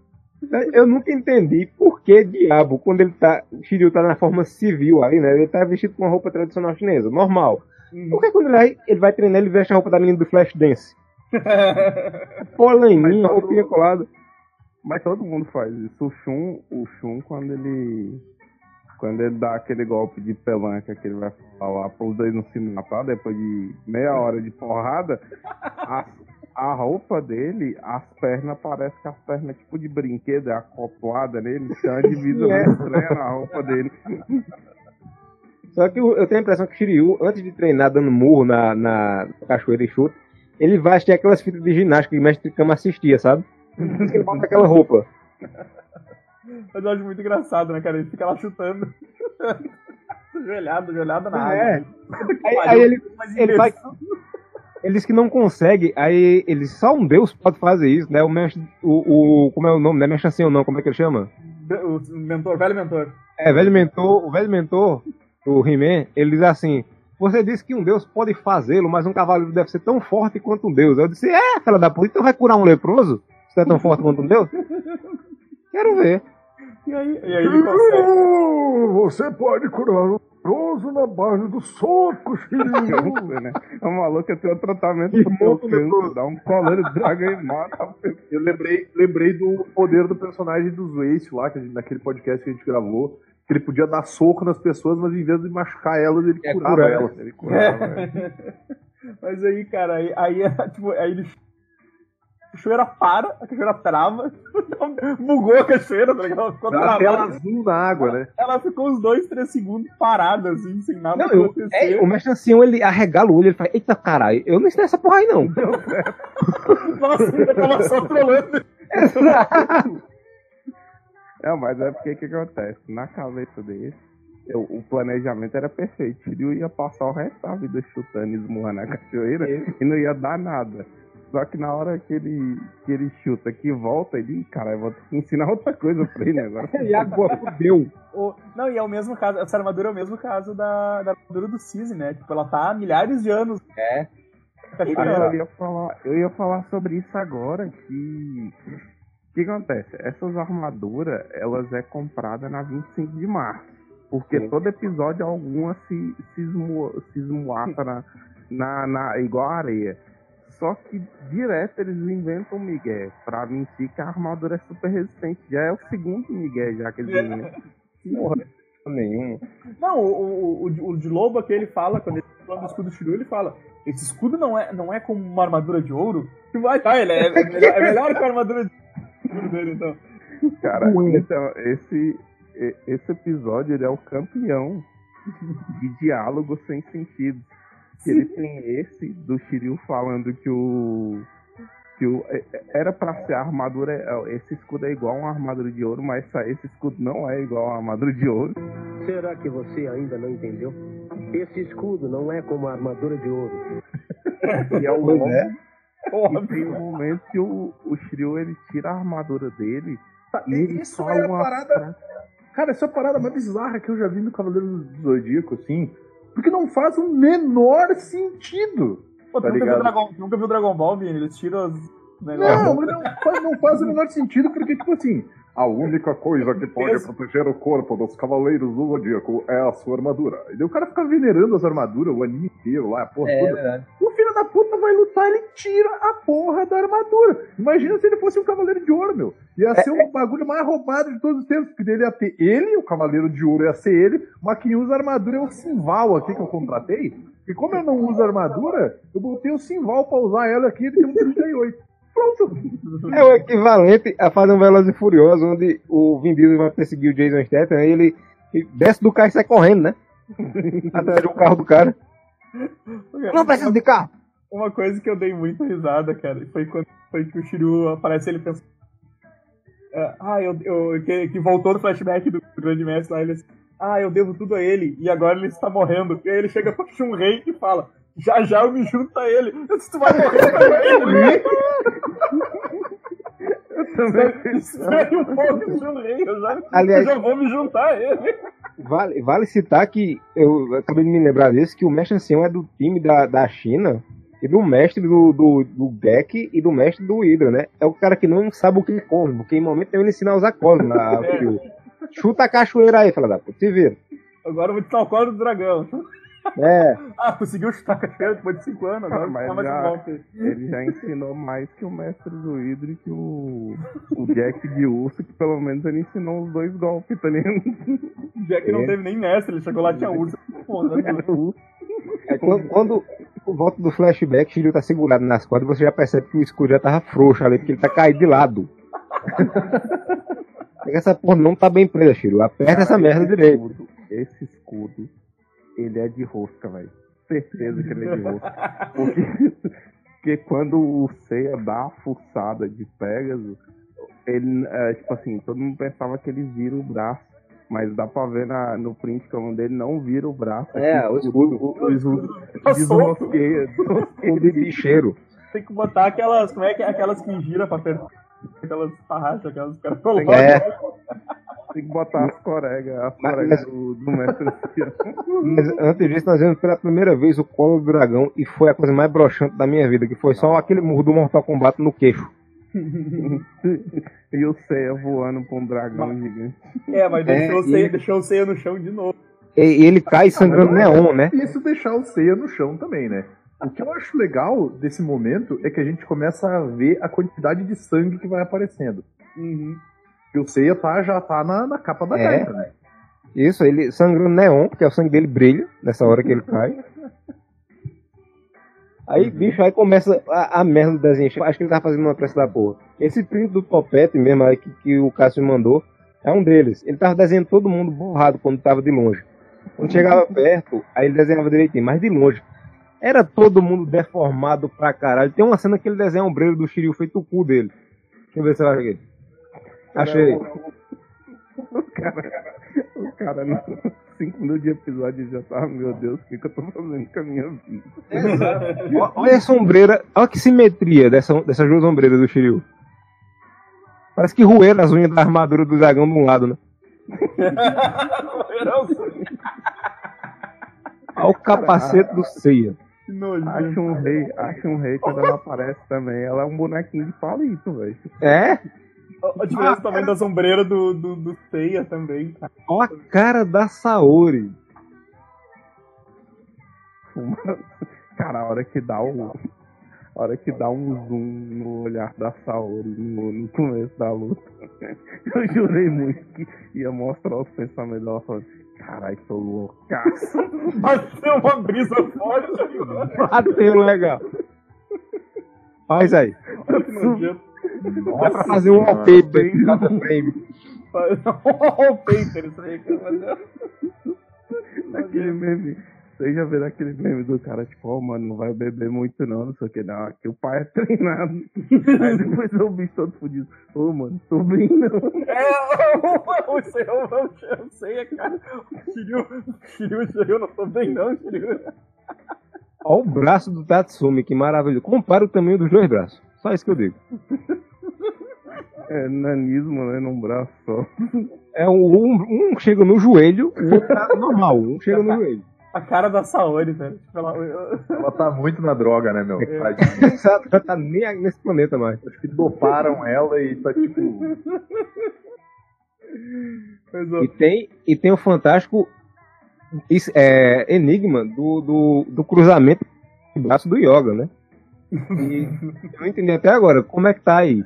Eu nunca entendi por que diabo, quando ele tá. O Shiryu tá na forma civil aí, né? Ele tá vestido com uma roupa tradicional chinesa, normal. Por que quando ele vai, ele vai treinar, ele veste a roupa da menina do Flash Dance? Todo- roupinha colada. Mas todo mundo faz isso. O Shun, o Shun quando ele. Quando ele dá aquele golpe de pelanca que ele vai falar para os dois não se matar depois de meia hora de porrada, a, a roupa dele, as pernas, parece que as pernas tipo de brinquedo, é acoplada nele, tem uma divisa É. estranha na roupa dele. Só que eu eu tenho a impressão que o Shiryu, antes de treinar dando murro na, na cachoeira e chute, ele vai assistir aquelas fitas de ginástica que o mestre de cama assistia, sabe? Por isso que ele bota aquela roupa. Mas eu acho muito engraçado, né, cara? Ele fica lá chutando. joelhado, joelhado na água. É. Aí, aí ele, ele vai. Ele diz que não consegue, aí ele só um deus pode fazer isso, né? O mestre. O, o, como é o nome? Não é mestre assim ou não? Como é que ele chama? O mentor, velho mentor. É, velho mentor, o velho mentor do He-Man, ele diz assim: Você disse que um deus pode fazê-lo, mas um cavaleiro deve ser tão forte quanto um deus. Eu disse: É, fela da puta, então vai curar um leproso? Se é tão forte quanto um deus? Quero ver. E aí, e aí ele consegue. Você pode curar o leproso na base do soco, Shiryu. né? É um maluco que tem um tratamento pro canto, dá um coleiro de dragão e mata. Eu lembrei, lembrei do poder do personagem do Zwace lá, que gente- naquele podcast que a gente gravou, que ele podia dar soco nas pessoas, mas em vez de machucar elas, ele É, curava curar. elas. Ele curava, velho. Mas aí, cara, aí, aí, tipo, aí ele. A cachoeira para, a cachoeira trava, bugou a cachoeira, tá ligado? Ela ficou Dá uma tela travada. azul na água, né? Ela ficou uns dois, três segundos parada, assim, sem nada Não, eu, acontecer. é, o mestre ancião, ele arregala o olho, ele fala: Eita caralho, eu não ensinei essa porra aí não. Nossa, eu tava só trolando. É, mas é porque o que acontece? Na cabeça dele, eu- o planejamento era perfeito. Ele ia passar o resto da vida chutando e esmurrando a cachoeira e não ia dar nada. Só que na hora que ele, que ele chuta que volta, ele, cara, eu vou ter que ensinar outra coisa pra ele agora. e agora fudeu. O- Não, e é o mesmo caso, essa armadura é o mesmo caso da, da armadura do Cisne, né? Tipo, ela tá há milhares de anos. É. Cachoeira. Eu ia falar, eu ia falar sobre isso agora que o que acontece? Essas armaduras, elas é comprada na 25 de março. Porque Sim. todo episódio alguma se, se, esmo, se esmoata na, na, na, igual a areia. Só que direto eles inventam um Miguel pra mentir que a armadura é super resistente. Já é o segundo Miguel já que eles inventam. Nenhum. Não, o, o, o, o de lobo que ele fala, quando ele fala do escudo Shiryu, ele fala: esse escudo não é, não é como uma armadura de ouro? Vai, tá, ele é, é melhor, é melhor que a armadura de ouro dele, então. Cara, então, esse, esse episódio ele é o campeão de diálogo sem sentido. Que ele tem esse do Shiryu falando que o. Que o é- é- era pra ser a armadura. é, Esse escudo é igual a uma armadura de ouro, mas esse escudo não é igual a uma armadura de ouro. Será que você ainda não entendeu? Esse escudo não é como a armadura de ouro. E é o Pois é. E tem um momento que o, o Shiryu ele tira a armadura dele e ele Isso é uma parada. Cara, essa é parada mais bizarra que eu já vi no Cavaleiro do Zodíaco, assim. Porque não faz o menor sentido. Pô, tu Tá nunca, viu? Dragon, tu nunca viu Dragon Ball, Vini? Eles tiram os negócios. Não, não faz, não faz o menor sentido, porque, tipo assim, A única coisa que pode proteger o corpo dos cavaleiros do Zodíaco é a sua armadura. e daí o cara fica venerando as armaduras o anime inteiro lá, a porra É, toda. verdade. O da puta vai lutar, ele tira a porra da armadura. Imagina se ele fosse um cavaleiro de ouro, meu. Ia ser o bagulho mais roubado de todos os tempos, porque dele ia ter ele, o cavaleiro de ouro ia ser ele, mas quem usa armadura é o Simval aqui que eu contratei. E como eu não uso armadura, eu botei o Simval pra usar ela aqui, ele tem um 38. Pronto. É o equivalente a fazer um Velozes e Furiosos, onde o Vin Diesel vai perseguir o Jason Statham ele ele desce do carro e sai correndo, né? Atrás do carro do cara. Não precisa de carro. Uma coisa que eu dei muita risada, cara, foi quando foi que o Shiryu aparece ele pensa. é, ah, eu, eu que, que voltou no flashback do grande mestre lá, ele assim, ah, eu devo tudo a ele, e agora ele está morrendo. E aí ele chega Shun Rei e fala, já já eu me junto a ele. Eu disse, tu vai morrer também, também. Espere um pouco, Shun Rei, eu já, Aliás- eu já vou me juntar a ele. Vale, vale citar que eu acabei de me lembrar disso, que o mestre ancião é do time da, da China e do mestre do, do, do Gek e do mestre do Hydra, né? É o cara que não sabe o que come, porque em momento nenhum ele ensina a usar cosmo na Shiryu. Chuta a cachoeira aí, fala da puta, se vira. Agora eu vou te dar o colo do dragão. É, Ah, conseguiu chutar a cachoeira depois de 5 anos, agora Mas não mais já- um golpe. Ele já ensinou mais que o mestre do Hydro e que o, o Jack de Urso, que pelo menos ele ensinou os dois golpes, tá ligado? O Jack não É. teve nem mestre, ele chegou lá e tinha urso. Pô, é quando, quando por volta do flashback, o Shiryu tá segurado nas cordas, você já percebe que o escudo já tava frouxo ali, porque ele tá caído de lado. Essa porra não tá bem presa, Shiryu. Aperta essa merda direito. escudo, esse escudo, ele é de rosca, velho. Certeza que ele é de rosca. Porque, porque quando o Seiya dá a fuçada de Pegasus, ele, é, tipo assim, todo mundo pensava que ele vira o braço. Mas dá pra ver na, no print que o nome dele não vira o braço. É, o escudo. O, o escudo desrosqueia. O de bicheiro. Tem que botar aquelas, como é que é? Aquelas que gira pra perder. Aquelas tarraxas, aquelas caras colocam. É. Tem que botar as coregas, as Mas- coregas do, do mestre Seiya. Mas antes disso, nós vimos pela primeira vez o colo do dragão e foi a coisa mais broxante da minha vida, que foi só aquele murro do Mortal Kombat no queixo. e o Seiya voando pra um dragão gigante. É, mas É, deixou, o Seiya, deixou o Seiya no chão de novo. E e ele cai sangrando neon, né? Isso deixar o Seiya no chão também, né? O que eu acho legal desse momento é que a gente começa a ver a quantidade de sangue que vai aparecendo. Uhum. E o Seiya tá, já tá na, na capa da É. gaita, né? Isso, ele sangrando neon, porque o sangue dele brilha nessa hora que ele cai. Aí, uhum. bicho, aí começa a, a merda do desenho. Tipo, acho que ele tá fazendo uma peça da porra. Esse print do Popete mesmo aí que, que o Cássio mandou é um deles. Ele tava desenhando todo mundo borrado quando tava de longe. Quando chegava uhum. perto, aí ele desenhava direitinho, mas de longe. Era todo mundo deformado pra caralho. Tem uma cena que ele desenha um ombreiro do Shiryu feito o cu dele. Deixa eu ver se eu achei. Achei. O cara, o cara não. 5 minutos de episódio e já tava, meu Deus, o que, que eu tô fazendo com a minha vida? olha essa ombreira olha que simetria dessa, dessas duas ombreiras do Shiryu. Parece que roeram as unhas da armadura do dragão de um lado, né? Olha o capacete do Seiya. Acha um rei, acha um rei quando ela aparece também. Ela é um bonequinho de palito, velho. É? A a diferença também da sombreira do, do, do Seiya também, cara. Olha a cara da Saori. Cara, a hora que dá o. A hora que dá um zoom no olhar da Saori no, no começo da luta. Eu jurei muito que ia mostrar os pensamentos dela falando, caralho, tô loucaço. Bateu uma brisa forte. Bateu legal. Faz aí. Que nojento. Dá pra fazer um wallpaper em cada frame. o Painter, isso aí, cara. Aquele meme. Vocês já viram aquele meme do cara, tipo, ó, mano, não vai beber muito não, não sei o que, não. Aqui o pai é treinado. Aí depois o bicho todo fudido. Ô, mano, tô bem não. É, o Seiya, o Seiya, cara. O Shiryu, o Shiryu, Shiryu, não tô bem não, Shiryu. Olha o braço do Tatsumi, que maravilhoso. Compara o tamanho dos dois braços. Só isso que eu digo. É nanismo, né, num braço só. É um, um, um chega no joelho, o outro tá normal. Um chega no joelho. A cara da Saori, velho. Tipo, ela- Ela tá muito na droga, né, meu? Exato, já tá nem aí nesse planeta mais. Acho que doparam ela e tá tipo. E tem, e tem o fantástico é, enigma do, do, do cruzamento do braço do Yoga, né? E eu não entendi até agora como é que tá aí.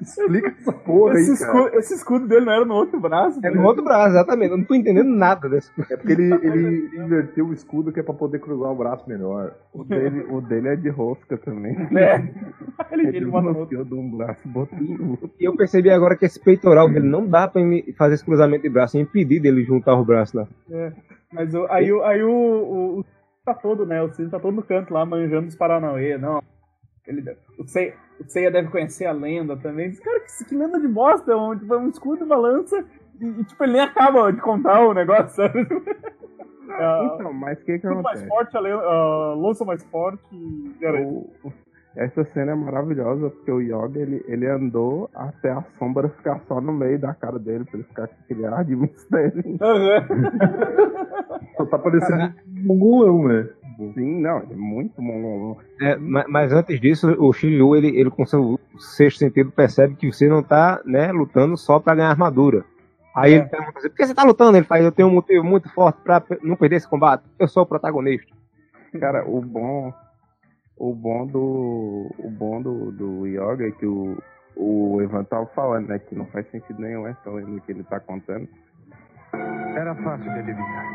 Explica essa porra esse, aí, escudo, cara. esse escudo dele não era no outro braço. É né? no outro braço, exatamente. Eu não tô entendendo nada desse. É porque ele, ele inverteu o escudo que é pra poder cruzar o braço melhor. O dele, o dele é de rosca também. É. Ele, Ele ele bota no outro. desbloqueou de um braço botou no outro. E eu percebi agora que esse peitoral dele não dá pra ele fazer esse cruzamento de braço, é impedir dele juntar os braços lá. É. Mas o- aí, o- aí o, o, o tá todo, né? O Cid tá todo no canto lá, manjando os Paranauê, não. Ele, o, Seiya, o Seiya deve conhecer a lenda também. Cara, que, que lenda de bosta, é um, tipo, é um escudo e uma lança. E, e, tipo, ele nem acaba de contar o negócio, sabe? É, Então, mas o que que escudo mais acontece? forte, a, lança mais forte. isso. O- essa cena é maravilhosa porque o Yoga ele, ele andou até a sombra ficar só no meio da cara dele pra ele ficar com aquele ar de mistério. Só tá parecendo um mongolão, né? Sim, não, ele é muito mongolão. É, ma- mas, antes disso, o Shiryu, ele, ele com seu sexto sentido percebe que você não tá, né, lutando só pra ganhar armadura. Aí ele pergunta assim, por que você tá lutando? Ele faz, eu tenho um motivo muito forte pra não perder esse combate. Eu sou o protagonista. Cara, o bom. O bom do. O bom do, do Yoga é que o, o Evan tava falando, né? Que não faz sentido nenhum essa lenda que ele tá contando. Era fácil de adivinhar.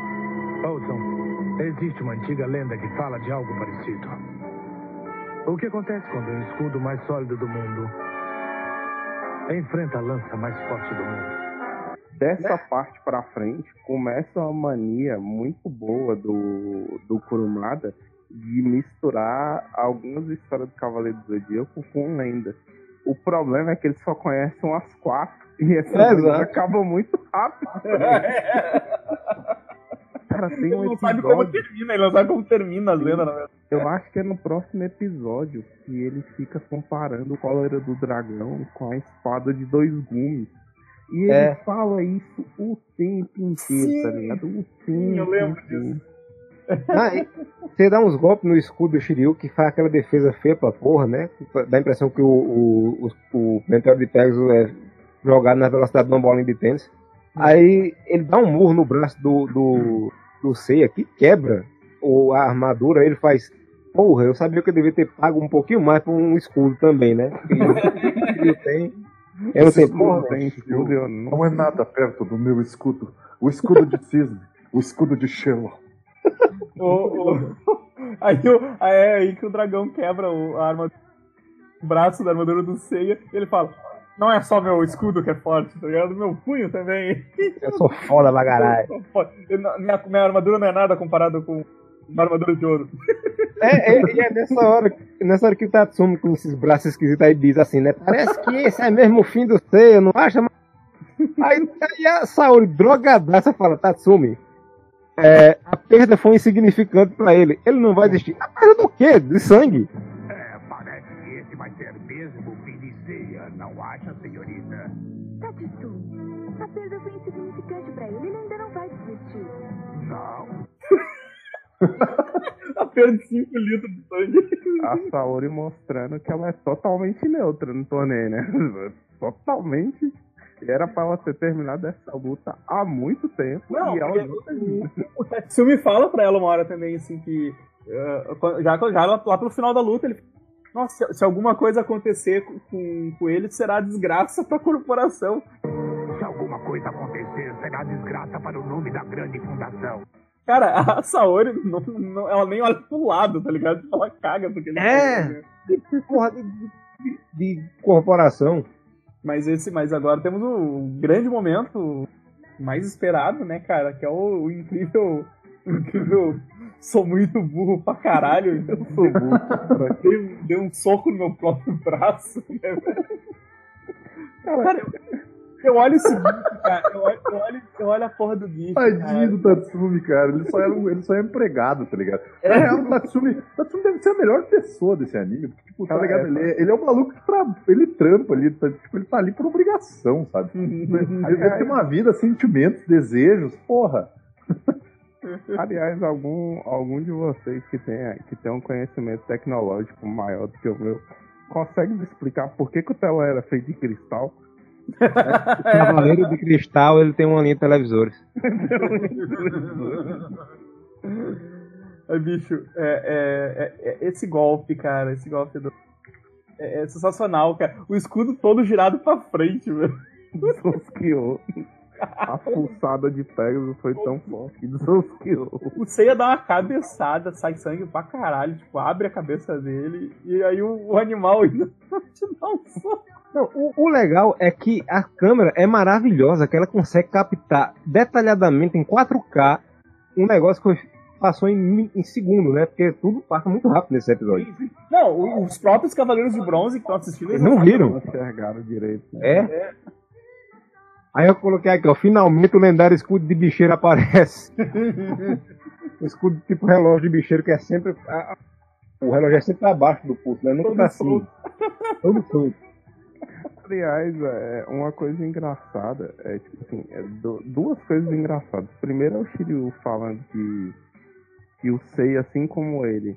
Ouçam, existe uma antiga lenda que fala de algo parecido. O que acontece quando o escudo mais sólido do mundo enfrenta a lança mais forte do mundo? Dessa parte pra frente, começa uma mania muito boa do, do Kurumada de misturar algumas histórias do Cavaleiro do Zodíaco com lenda. O problema é que eles só conhecem umas quatro e essa É, lenda exato. acaba muito rápido. Cara, tem Ele um não sabe como episódio, termina, ele não sabe como termina as lendas, na verdade. eu acho que é no próximo episódio, que ele fica comparando o cólera do dragão com a espada de dois gumes. E ele É. fala isso o tempo inteiro, Sim. tá ligado? O tempo Sim, eu lembro inteiro. Ah, e você dá uns golpes no escudo do Shiryu que faz aquela defesa feia pra porra, né? Dá a impressão que o, o, o, o Meteoro de Pegasus é jogado na velocidade de uma bolinha de tênis. Aí ele dá um murro no braço do, do, do Seiya que quebra o, a armadura. Ele faz. Porra, eu sabia que eu devia ter pago um pouquinho mais por um escudo também, né? Ele tem. Eu não tenho porra, Não tem escudo, eu não. Não é nada perto do meu escudo. O escudo de cisne. O escudo de Sherlock. O- o- aí, o- aí é aí que o dragão quebra o, a o braço da armadura do Seiya e ele fala: Não é só meu escudo que é forte, tá ligado? Meu punho também. eu sou foda pra caralho. Minha, minha armadura não é nada comparado com uma armadura de ouro. É, é, e é nessa hora, nessa hora que o Tatsumi com esses braços esquisitos aí diz assim, né? Parece que esse é mesmo o fim do Seiya, não acha? Aí, aí a Saori drogadaça fala, Tatsumi, é, a perda foi insignificante pra ele. Ele não vai desistir. A perda do quê? De sangue? É, parece que esse vai ser mesmo o fim de ceia, não acha, senhorita? Tatsumi, a perda foi insignificante pra ele. Ele ainda não vai desistir. Não. A perda de 5 litros de sangue. A Saori mostrando que ela é totalmente neutra no torneio, né? Totalmente. Era pra ela ter terminado essa luta há muito tempo. Não, e ela porque não termina. o Tatsumi fala pra ela uma hora também, assim, que. quando- já, já lá, pelo final da luta, ele. Nossa, se, se alguma coisa acontecer com, com, com ele, será desgraça pra corporação. Se alguma coisa acontecer, será desgraça para o nome da grande fundação. Cara, a Saori, não, não- ela nem olha pro lado, tá ligado? Ela caga porque ele É. porra de, de- de corporação. Mas esse, mas agora temos o grande momento mais esperado, né, cara? Que é o, o incrível. o incrível. Sou muito burro pra caralho. Eu sou burro. Dei, dei um soco no meu próprio braço, né, velho? Cara, eu, eu olho o seguinte, cara. Eu olho, eu olho, eu olho a porra do bicho. Tadinho do Tatsumi, cara. Ele só, era um, ele só é empregado, tá ligado? Na real, o Tatsumi, o Tatsumi deve ser a melhor pessoa desse anime. Porque, tipo, tá ligado? é, Ele, é- ele é um maluco que tra... ele trampa ali. tá- tipo, ele tá ali por obrigação, sabe? Ele deve ter uma vida, sentimentos, desejos. Porra. Aliás, algum, algum de vocês que tenha, que tem um conhecimento tecnológico maior do que o meu, consegue me explicar por que, que o tela era feito de cristal? O Cavaleiro de Cristal, ele tem uma linha de televisores. Bicho, é, é- é- é- esse golpe, cara, esse golpe do. É, é sensacional, cara. O escudo todo girado pra frente, velho. Desosqueou. A pulsada de Pegasus foi tão forte que. O Seiya dá uma cabeçada, sai sangue pra caralho, tipo, abre a cabeça dele, e aí o, o animal ainda te dá um soco. Não, o, o legal é que a câmera é maravilhosa, que ela consegue captar detalhadamente em 4K um negócio que passou em, em segundo, né? Porque tudo passa muito rápido nesse episódio. Não, os próprios Cavaleiros de Bronze que estão assistindo, eles Não viram? Não enxergaram direito. É? Aí eu coloquei aqui, ó. Finalmente o lendário escudo de bicheiro aparece. o escudo tipo relógio de bicheiro que é sempre. a- a- o relógio é sempre abaixo do pulso, né? Nunca Todo tá assim. Todo solto. Aliás, é, uma coisa engraçada, é tipo assim, é du- duas coisas engraçadas. Primeiro é o Shiryu falando que, que o Sei, assim como ele,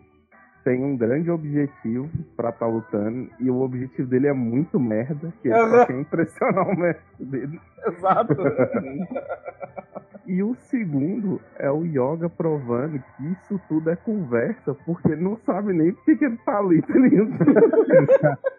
tem um grande objetivo pra estar lutando e o objetivo dele é muito merda, que ele Aham. só quer impressionar o mestre dele. Exato. E o segundo é o Yoga provando que isso tudo é conversa, porque ele não sabe nem por que que ele tá ali, tá ligado?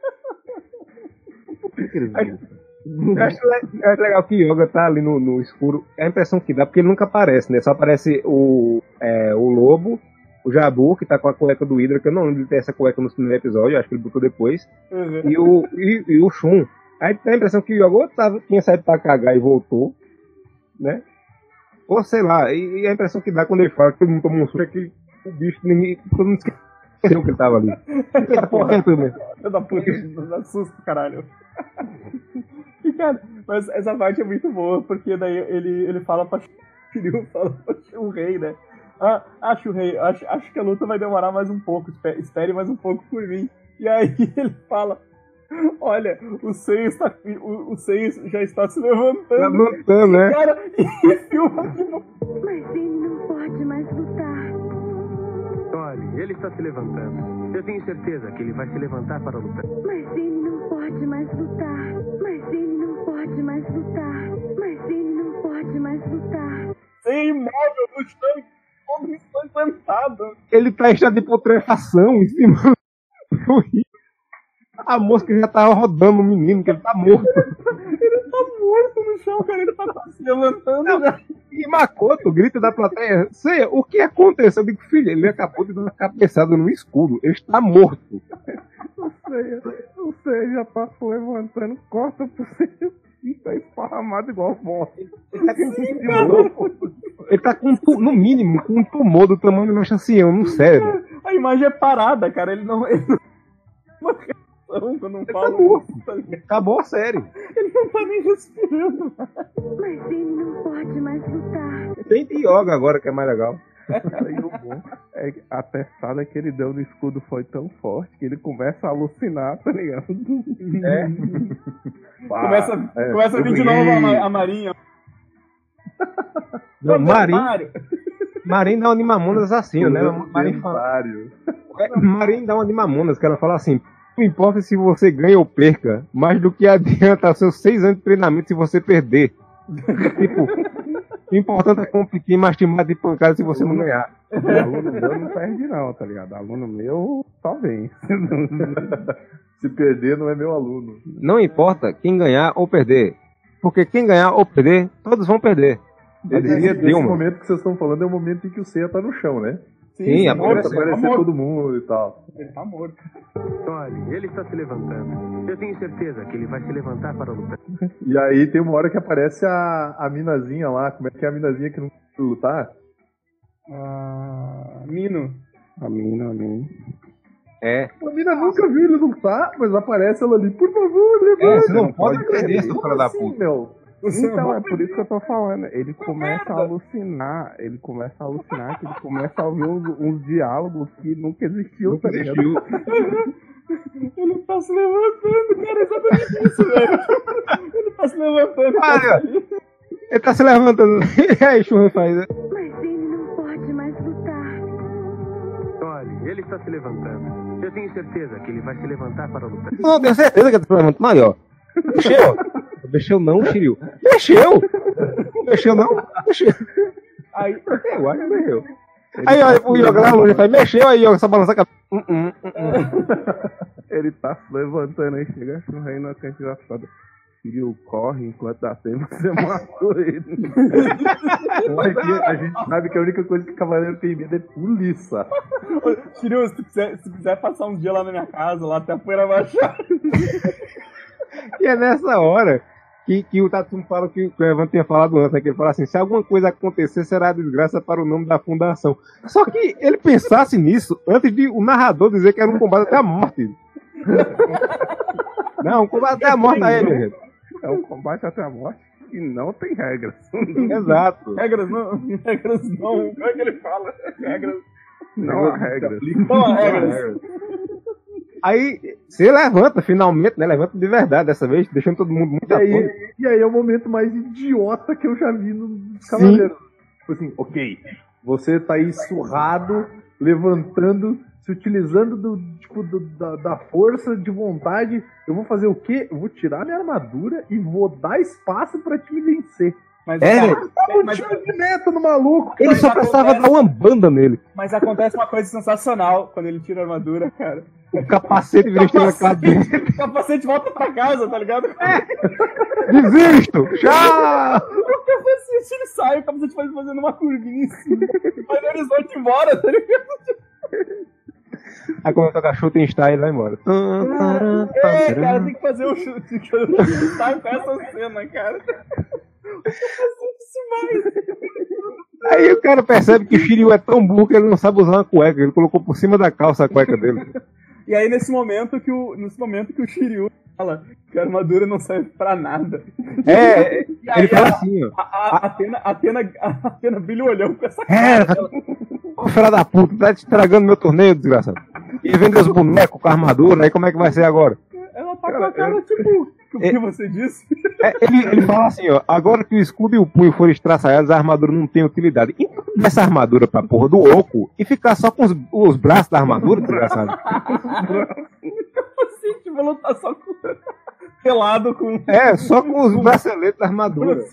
Por que? Eu acho, eu acho legal que Yoga tá ali no, no escuro. É a impressão que dá, porque ele nunca aparece, né? Só aparece o, é, o lobo, o Jabu, que tá com a cueca do Hydra, que eu não lembro de ter essa cueca no primeiro episódio, acho que ele botou depois. Uhum. E o, e, e o Shun. Aí tem a impressão que o Yoga ou tava, tinha saído pra cagar e voltou, né? Ou sei lá, e, e a impressão que dá quando ele fala que todo mundo tomou um susto é que o bicho, ninguém, todo mundo esqueceu que ele tava ali. Essa porra é tudo mesmo. Filho da puta, dá susto, caralho. E, cara, mas essa parte é muito boa, porque daí ele, ele fala pra Shiryu, fala pra Shurei, né? Ah, ah Shurei, acho, acho que a luta vai demorar mais um pouco, espe- espere mais um pouco por mim. E aí ele fala, olha, o Sei está, o, o Sei já está se levantando. lutando, né? Cara, e filma de novo. Mas ele não pode mais. Olhe, ele está se levantando. Eu tenho certeza que ele vai se levantar para lutar. Mas ele não pode mais lutar. Mas ele não pode mais lutar. Mas ele não pode mais lutar. Sei imóvel no chão, todo ensanguentado. ele tá em estado de putrefação em cima do rio. A mosca já tava rodando o menino, que ele tá morto. Tá morto no chão, cara, ele tá se levantando já. E Makoto grita da plateia: Sei, o que aconteceu? Eu digo, filho, ele acabou de dar uma cabeçada no escudo. Ele está morto. O Seiya, o Seiya já se levantando, corta pro Seiya e tá esparramado igual bosta. Ele tá com, tá no mínimo, com um tumor do tamanho de um chancião no cérebro. A imagem é parada, cara. Ele não. Ele não reação quando não fala. tá? Acabou a série. Ele não tá nem respirando. Mas ele não pode mais lutar. Tem yoga agora, que é mais legal. Cara, e o bom é que a testada que ele deu no escudo foi tão forte que ele começa a alucinar, tá ligado? É. começa é, começa a vir de novo a, a Marinha. Não, Marim, Mário. Marim dá uma de mamonas assassino, né? Marim fala. É, Marim dá uma de mamonas, que ela fala assim: não importa se você ganha ou perca, mais do que adianta seus seis anos de treinamento se você perder. tipo, o importante é competir mais timado de pancada se você não ganhar. aluno meu não perde não, tá ligado? Aluno meu só vence. Se perder, não é meu aluno. Não importa quem ganhar ou perder. Porque quem ganhar ou perder, todos vão perder. Esse, esse momento que vocês estão falando é o momento em que o Seiya tá no chão, né? Sim, tá aparece- a morto, aparecer tá morto. todo mundo e tal. Ele tá morto. Olhe, ele está se levantando. Eu tenho certeza que ele vai se levantar para lutar. E aí tem uma hora que aparece a, a minazinha lá. Como é que é a minazinha que não quer lutar? Ah, Mino. A mina, a mina. É. A mina nunca viu ele lutar, mas aparece ela ali. Por favor, É, levanta. você não pode pode perder, seu filho da assim, puta. meu? Então, é por isso que eu tô falando. Ele começa a alucinar. Ele começa a alucinar, que ele começa a ouvir uns, uns diálogos que nunca existiu, tá ligado? Ele tá se levantando, cara. Exatamente isso, velho. Ele tá se levantando. Olha. Ele tá se levantando. E aí, Churran faz. né? Mas ele não pode mais lutar. Olhe, ele está se levantando. Eu tenho certeza que ele vai se levantar para lutar. Não, tenho certeza que ele tá se levantando. Aí, ó. Mexeu. Não, Shiryu. Mexeu. Não mexeu não. Mexeu. Aí, Eu acho que mexeu. Aí, olha, o Yoga lá longe faz, mexeu, aí, Yoga só balança a cabeça. Hum, hum, hum. Ele tá se levantando aí, chega no reino na cantina da foda. Filho, corre enquanto dá tempo, você matou ele. A gente sabe que a única coisa que o cavaleiro tem medo é polícia. Shiryu, se tu quiser, se quiser passar um dia lá na minha casa, lá até a poeira baixar. E é nessa hora que, que o Tatsumi fala o que o Evan tinha falado antes, né, que ele fala assim, se alguma coisa acontecer, será desgraça para o nome da fundação. Só que ele pensasse nisso antes de o narrador dizer que era um combate até a morte. Não, um combate até a morte aí, meu gente. É um combate até a morte e não tem regras. Exato. Regras não, regras não. Como é que ele fala? Regras. Não há regras. Não há regras. Aí você levanta finalmente, né? Levanta de verdade dessa vez, deixando todo mundo muito E aí, e aí é o momento mais idiota que eu já vi nos Cavaleiros. Tipo assim, ok, você tá aí surrado, levantando, se utilizando do, tipo, do- da, da força de vontade, eu vou fazer o quê? Eu vou tirar minha armadura e vou dar espaço pra te vencer. Mas, É, cara, um mas, no maluco. Ele só precisava dar uma banda nele. mas acontece uma coisa sensacional quando ele tira a armadura, cara. O capacete vira estrela cadente. O capacete volta pra casa, tá ligado? Desisto! Tchau! O capacete ele sai, o capacete vai fazendo uma curvinha em cima. Vai no horizonte embora, tá ligado? Aí começa a tocar shooting star e vai embora. É, cara, tem que fazer o chute. Tem que fazer o chute com essa cena, cara. Aí o cara percebe que o Shiryu é tão burro que ele não sabe usar uma cueca. Ele colocou por cima da calça a cueca dele. E aí, nesse momento que o, nesse momento que o Shiryu fala que a armadura não serve pra nada. É, E aí ele fala a- assim, ó. A, a, a Atena, a Atena, a Atena brilha o olhão com essa É, cara. Ô, filha da puta, tá estragando meu torneio, desgraçado. E vende os bonecos com armadura, aí como é que vai ser agora? Ela tá com a cara, tipo, o que você disse? É, ele, ele fala assim, ó, agora que o escudo e o punho forem estraçalhados, a armadura não tem utilidade. Então essa armadura pra porra do oco e ficar só com os, os braços da armadura, desgraçado. Assim, tipo, tá só com... pelado com... É, só com os braceletes da armadura.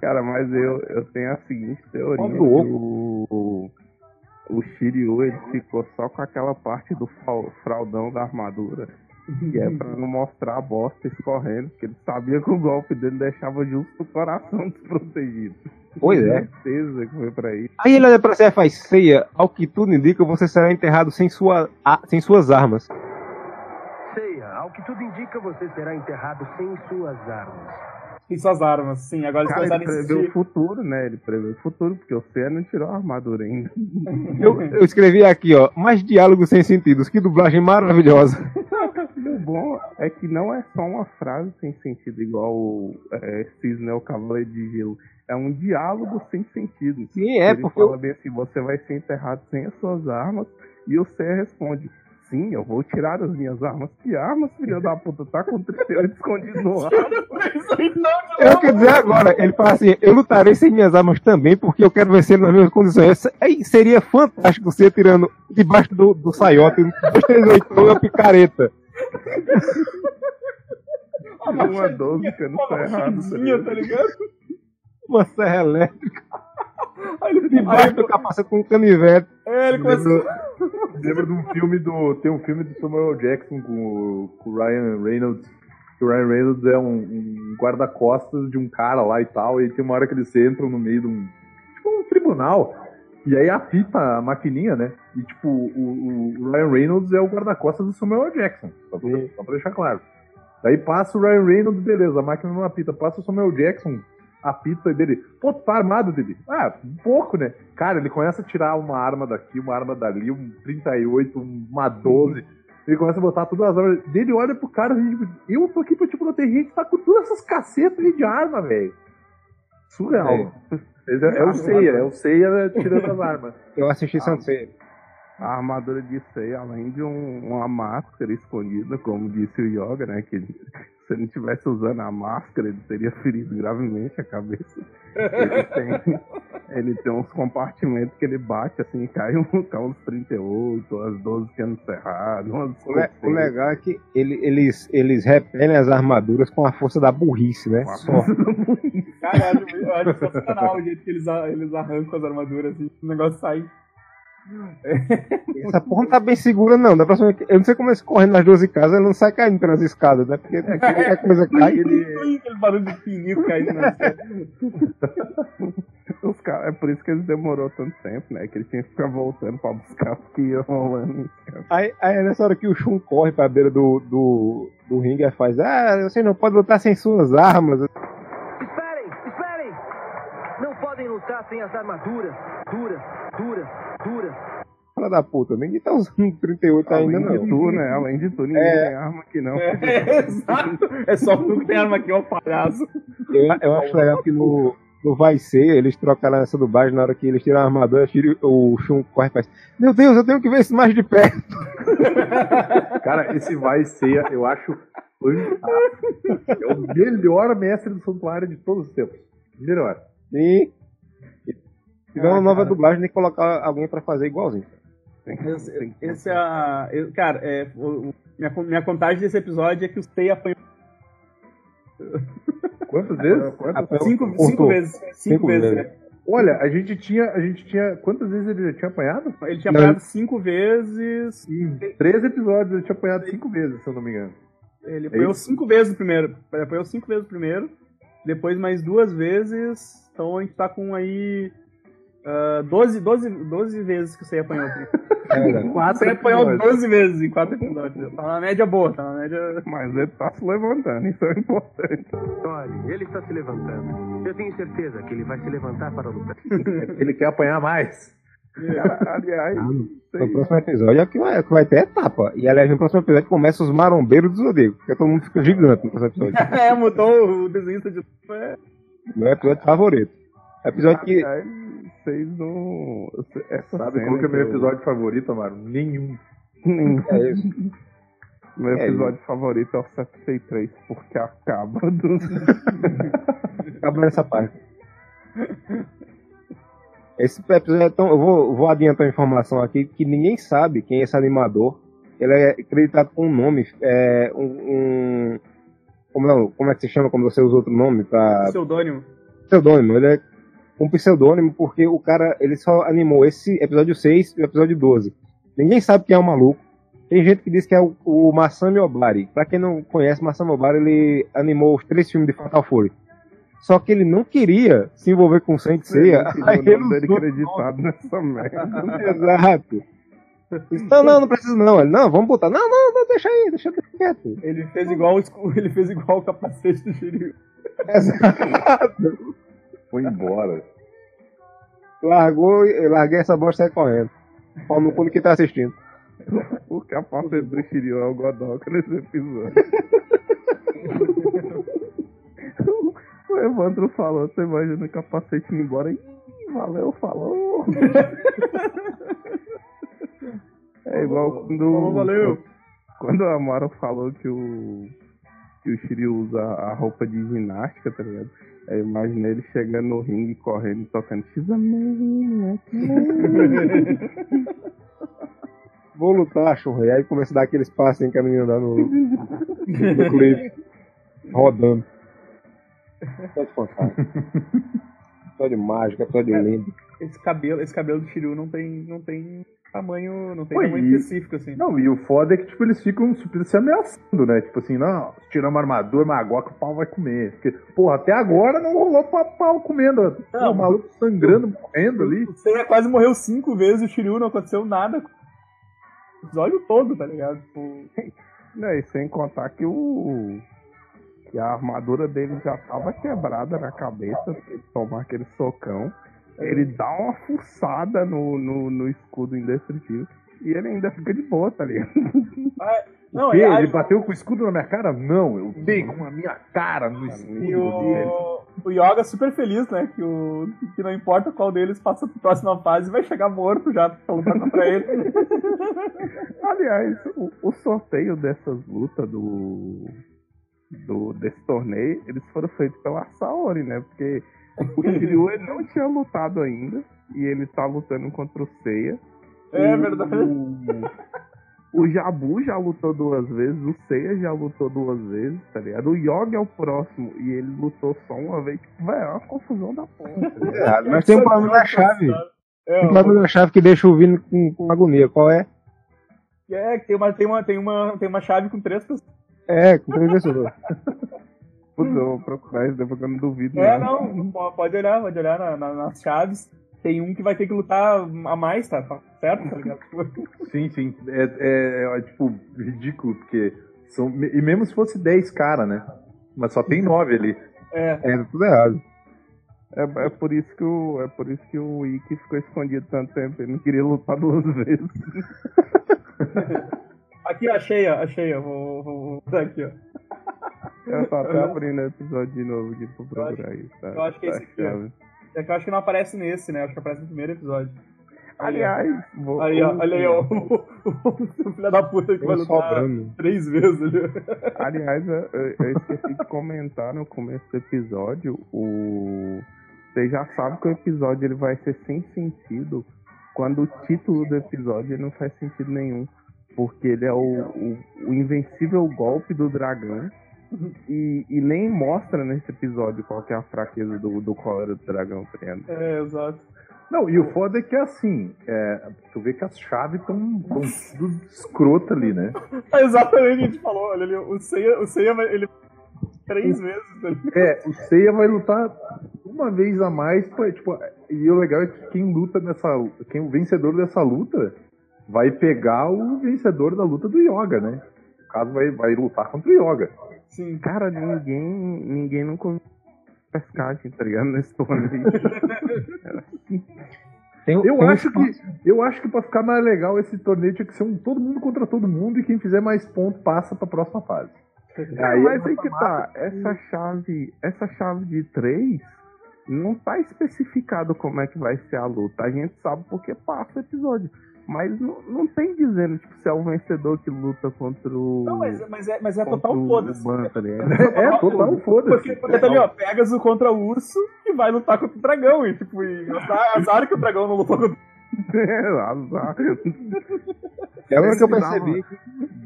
Cara, mas eu, eu tenho a seguinte teoria. Do o, o Shiryu ele ficou só com aquela parte do fraldão da armadura. Que é pra não mostrar a bosta escorrendo, porque ele sabia que o golpe dele deixava justo o coração desprotegido. Pois é. certeza que foi pra isso. Aí ele olha pra você e faz ceia, ao que tudo indica, você será enterrado sem, sua, a- sem suas armas. Ceia, ao que tudo indica, você será enterrado sem suas armas. Sem suas armas, sim. Agora eles Cara, ele começaram a preveu o futuro, né? Ele preveu o futuro, porque o Seiya não tirou a armadura ainda. Eu, eu escrevi aqui, ó, mais diálogos sem sentidos, que dublagem maravilhosa. Bom é que não é só uma frase sem sentido, igual o é, Cisne é o Cavaleiro de Gelo. É um diálogo sem sentido. Sim, é, Ele porque fala eu- bem assim, você vai ser enterrado sem as suas armas. E o Seiya responde, sim, eu vou tirar as minhas armas. Que armas, filho da puta? Tá com 38 escondido no ar. Eu quero dizer agora, ele fala assim, eu lutarei sem minhas armas também, porque eu quero vencer nas mesmas condições. Aí seria fantástico você tirando debaixo do, do saiote, 238 uma picareta. Uma 12 que eu não tô errado. tá ligado? tá ligado? Uma serra elétrica. Aí ele, Debaixo do capacete com um canivete. é, ele começou... Lembra, lembra de um filme do. Tem um filme do Samuel Jackson com, o- com o Ryan Reynolds. Que o Ryan Reynolds é um, um guarda-costas de um cara lá e tal. E tem uma hora que eles entram no meio de um. Tipo um tribunal. E aí apita a maquininha, né? E tipo, o, o Ryan Reynolds é o guarda-costas do Samuel Jackson. Só pra, só pra deixar claro. Daí passa o Ryan Reynolds, beleza, a máquina não apita. Passa o Samuel Jackson, apita dele. Pô, tu tá armado dele? Ah, um pouco, né? Cara, ele começa a tirar uma arma daqui, uma arma dali, um 38, uma 12. Ele começa a botar todas as armas. Dele olha pro cara e tipo, eu tô aqui pra te proteger, a gente tá com todas essas cacetas de arma, velho. Surreal. É, é o Ceia, é o Ceia tirando as armas. Eu assisti Sanseiro. A armadura de Seiya, além de um- uma máscara escondida, como disse o Yoga, né? Que se ele estivesse usando a máscara, ele teria ferido gravemente a cabeça. Ele tem, ele tem uns compartimentos que ele bate assim, cai, um, cai uns 38, umas 12 canos cerrados, O, le- o legal é que ele- eles, eles repelem as armaduras com a força da burrice, né? Só. Caralho, eu acho sensacional o jeito que eles, eles arrancam as armaduras assim, o negócio sai. Essa porra não tá bem segura, não. Da próxima, eu não sei como eles correm nas 12 casas, ele não sai caindo pelas escadas, né? Porque qualquer coisa cai. Aquele barulho de pinico caindo na Os caras, é por isso que ele demorou tanto tempo, né? Que ele tinha que ficar voltando pra buscar o que ia rolando. Aí, aí é nessa hora que o Shun corre pra beira do, do, do ringue e faz: Ah, você não pode lutar sem suas armas. Não lutar sem as armaduras. Duras, duras, duras. Fala da puta, ninguém tá usando 38 ainda, Além de não. tu, né? Além de tu, ninguém É. tem arma aqui não. É, exato. É só tu que tem arma aqui, ó, palhaço. Eu, eu acho legal que no, no Vai Ser, eles trocaram essa dublagem na hora que eles tiram a armadura, tira- o Shun corre e faz: Meu Deus, eu tenho que ver isso mais de perto. Cara, esse vai ser, eu acho fantástico. É o melhor mestre do santuário de todos os tempos. Melhor. E. Se tiver uma nova cara. dublagem, tem que colocar alguém pra fazer igualzinho. Esse, esse é a. eu- cara, é, o- o- minha, minha contagem desse episódio é que o Stay apanhou Quantas vezes? cinco, Cortou. cinco vezes. Cinco, Cinco vezes, né? Olha, a gente tinha. A gente tinha. Quantas vezes ele já tinha apanhado? Ele tinha apanhado cinco vezes. Em três episódios ele tinha apanhado cinco vezes, se eu não me engano. Ele É apanhou isso? cinco vezes no primeiro. Ele apanhou cinco vezes no primeiro. Depois mais duas vezes. Então a gente tá com aí. Ah, 12, 12, 12 vezes que você apanhou. Quatro você apanhou episódios. 12 vezes em quatro episódios. Tá na média boa, tá na média. Mas ele tá se levantando, isso é importante. Olhe, ele está se levantando. Eu tenho certeza que ele vai se levantar para lutar. Ele quer apanhar mais. Cara, aliás, No próximo episódio é que vai, que vai ter etapa. E aliás, no próximo episódio começa os marombeiros do Zodíaco, porque todo mundo fica gigante no próximo episódio. é, mudou o desenhista de. É. Meu episódio favorito. Episódio que. Vocês não. Essa Sabe qual que é que meu eu- episódio favorito, Amaro? Nenhum. Nenhum. É isso. Meu É episódio favorito é o 73, porque acaba do. Acaba nessa parte. Esse episódio é tão. Eu vou, vou adiantar uma informação aqui que ninguém sabe quem é esse animador. Ele é acreditado com um nome. É, um, um- como, não, como é que se chama quando você usa outro nome pra. Pseudônimo. Pseudônimo. Ele é um pseudônimo porque o cara ele só animou esse episódio 6 e o episódio 12. Ninguém sabe quem é o maluco. Tem gente que diz que é o, o Masami Obari. Pra quem não conhece, Masami Obari ele animou os três filmes de Fatal Fury. Só que ele não queria se envolver com Saint Seiya. Aí o ele usou- acreditado nessa merda. Exato. Não, não, não precisa não. Ele, não, vamos botar. Não, não, não, deixa aí, deixa quieto. Ele fez igual o, ele fez igual o capacete do Shiryu. Exato. Foi embora. Largou, eu larguei essa bosta e saí correndo. Pau no cu de quem tá assistindo. O capacete do Shiryu é o Godoka nesse episódio. o Evandro falou, você imagina o capacete indo embora. Ih, valeu, falou. É igual quando. Falou, valeu. Quando o Amaro falou que o. Que o Shiryu usa a roupa de ginástica, tá ligado? Eu imaginei ele chegando no ringue, correndo e tocando She's a maniac, maniac." Vou lutar, churro. E aí começa a dar aqueles passos que a menina dá no, no clipe. Rodando. Episódio fantástico. Episódio mágico, episódio lindo. Esse cabelo, esse cabelo do Shiryu não tem, não tem tamanho, não tem Oi, tamanho e- específico assim. Não, e o foda é que, tipo, eles ficam super se ameaçando, né? Tipo assim, não, tiramos a armadura, mas agora que o pau vai comer. Porque, porra, até agora não rolou pra pau comendo. Não, o maluco sangrando, morrendo ali. O Seiya quase morreu cinco vezes, o Shiryu não aconteceu nada. O episódio todo, tá ligado? Tipo, Não, e sem contar que o. Que a armadura dele já tava quebrada na cabeça, tomar aquele socão. Ele dá uma fuçada no, no, no escudo indestrutível. E ele ainda fica de boa, tá ligado? Não, o quê? e aí- Ele bateu com o escudo na minha cara? Não, eu dei com a minha cara no escudo E dele. o, o Yoga super feliz, né? Que, o, que não importa qual deles passa pra próxima fase, vai chegar morto já pra lutar contra ele. Aliás, o, o sorteio dessas lutas do, do. desse torneio, eles foram feitos pela Saori, né? Porque o Shiryu ele não tinha lutado ainda. E ele tá lutando contra o Seiya. É O- verdade. O Jabu já lutou duas vezes, o Seiya já lutou duas vezes, tá ligado? O Yoga é o próximo e ele lutou só uma vez. Tipo, velho, é uma confusão da porra. tá ligado? Errado. Mas tem um problema na chave. É, Tem um problema na chave que deixa o Vini com, com agonia. Qual é? é, que tem uma, tem, uma, tem, uma, tem uma chave com três pessoas. É, com três pessoas. Putz, eu vou procurar isso depois que eu não duvido. É, não, po- pode olhar, pode olhar na- na- nas chaves. Tem um que vai ter que lutar a mais, tá? Tá Certo? Tá ligado? Sim, sim. É, é, é, tipo, ridículo, porque. São, e mesmo se fosse 10 caras, né? Mas só tem 9 ali. É. É, tá tudo errado. É, é por isso que o é por isso que o Ikki ficou escondido tanto tempo. Ele não queria lutar duas vezes. Aqui, achei, ó, achei, ó. Vou, vou, vou aqui, ó. Eu tô até abrindo o episódio de novo aqui pra procurar isso. Tá, eu acho que é tá esse aqui, ó. chave. É que eu acho que não aparece nesse, né? Acho que aparece no primeiro episódio. Aliás, vou- Aí, ó, olha aí, ó. O filho da puta que vai lutar sobrando. três vezes ali. Aliás, eu, eu- eu esqueci de comentar no começo do episódio. O... Você já sabe que o episódio ele vai ser sem sentido quando o título do episódio não faz sentido nenhum. Porque ele é o, o, o invencível golpe do dragão. E, e nem mostra nesse episódio qual que é a fraqueza do, do cólera do dragão, tá ligado? É, exato. Não, e o foda é que é assim, é, tu vê que as chaves estão tudo escrota ali, né? É exatamente o a gente falou. Olha ali, o Seiya, o Seiya vai- ele três vezes. tá? É, o Seiya vai lutar uma vez a mais, pra, tipo, e o legal é que quem luta nessa, quem o vencedor dessa luta vai pegar o vencedor da luta do Yoga, né? No caso vai, vai lutar contra o Yoga. Sim. Cara, ninguém, ninguém nunca ouviu pescagem, tá ligado? Nesse torneio. Tem, Eu tem acho que eu acho que para ficar mais legal esse torneio tinha que ser um todo mundo contra todo mundo e quem fizer mais ponto passa pra próxima fase. Aí, mas aí que tá, essa chave, essa chave de três não tá especificado como é que vai ser a luta. A gente sabe porque passa o episódio. Mas não, não tem dizendo tipo, se é o vencedor que luta contra o. Não, mas, mas é, mas é contra total o foda-se. Ban, tá ligado? É, total foda-se. Porque, porque tá ali, ó, Pegasus contra o urso e vai lutar contra o dragão. E tipo, e azar, azar que o dragão não lutou contra É, azar. É o que eu Dava- percebi.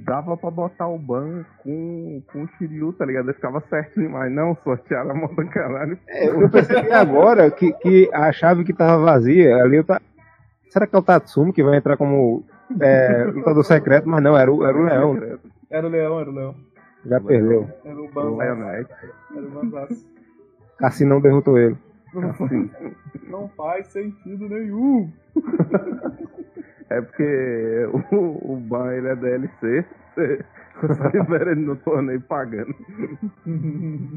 Dava pra botar o Ban com, com o Shiryu, tá ligado? Ele ficava certo demais. Não, sortearam a mão do caralho. É, eu percebi agora que, que a chave que tava vazia ali, eu tá... será que é o Tatsumi que vai entrar como é, lutador secreto? Mas não, era o, era o Leão. Era o leão, era o leão. Já perdeu. Era o. Leonete. Era o Banzaço. Cassinão derrotou ele. Assim. Não faz sentido nenhum. É porque o, o Ban ele é DLC. Você você libera ele no torneio pagando.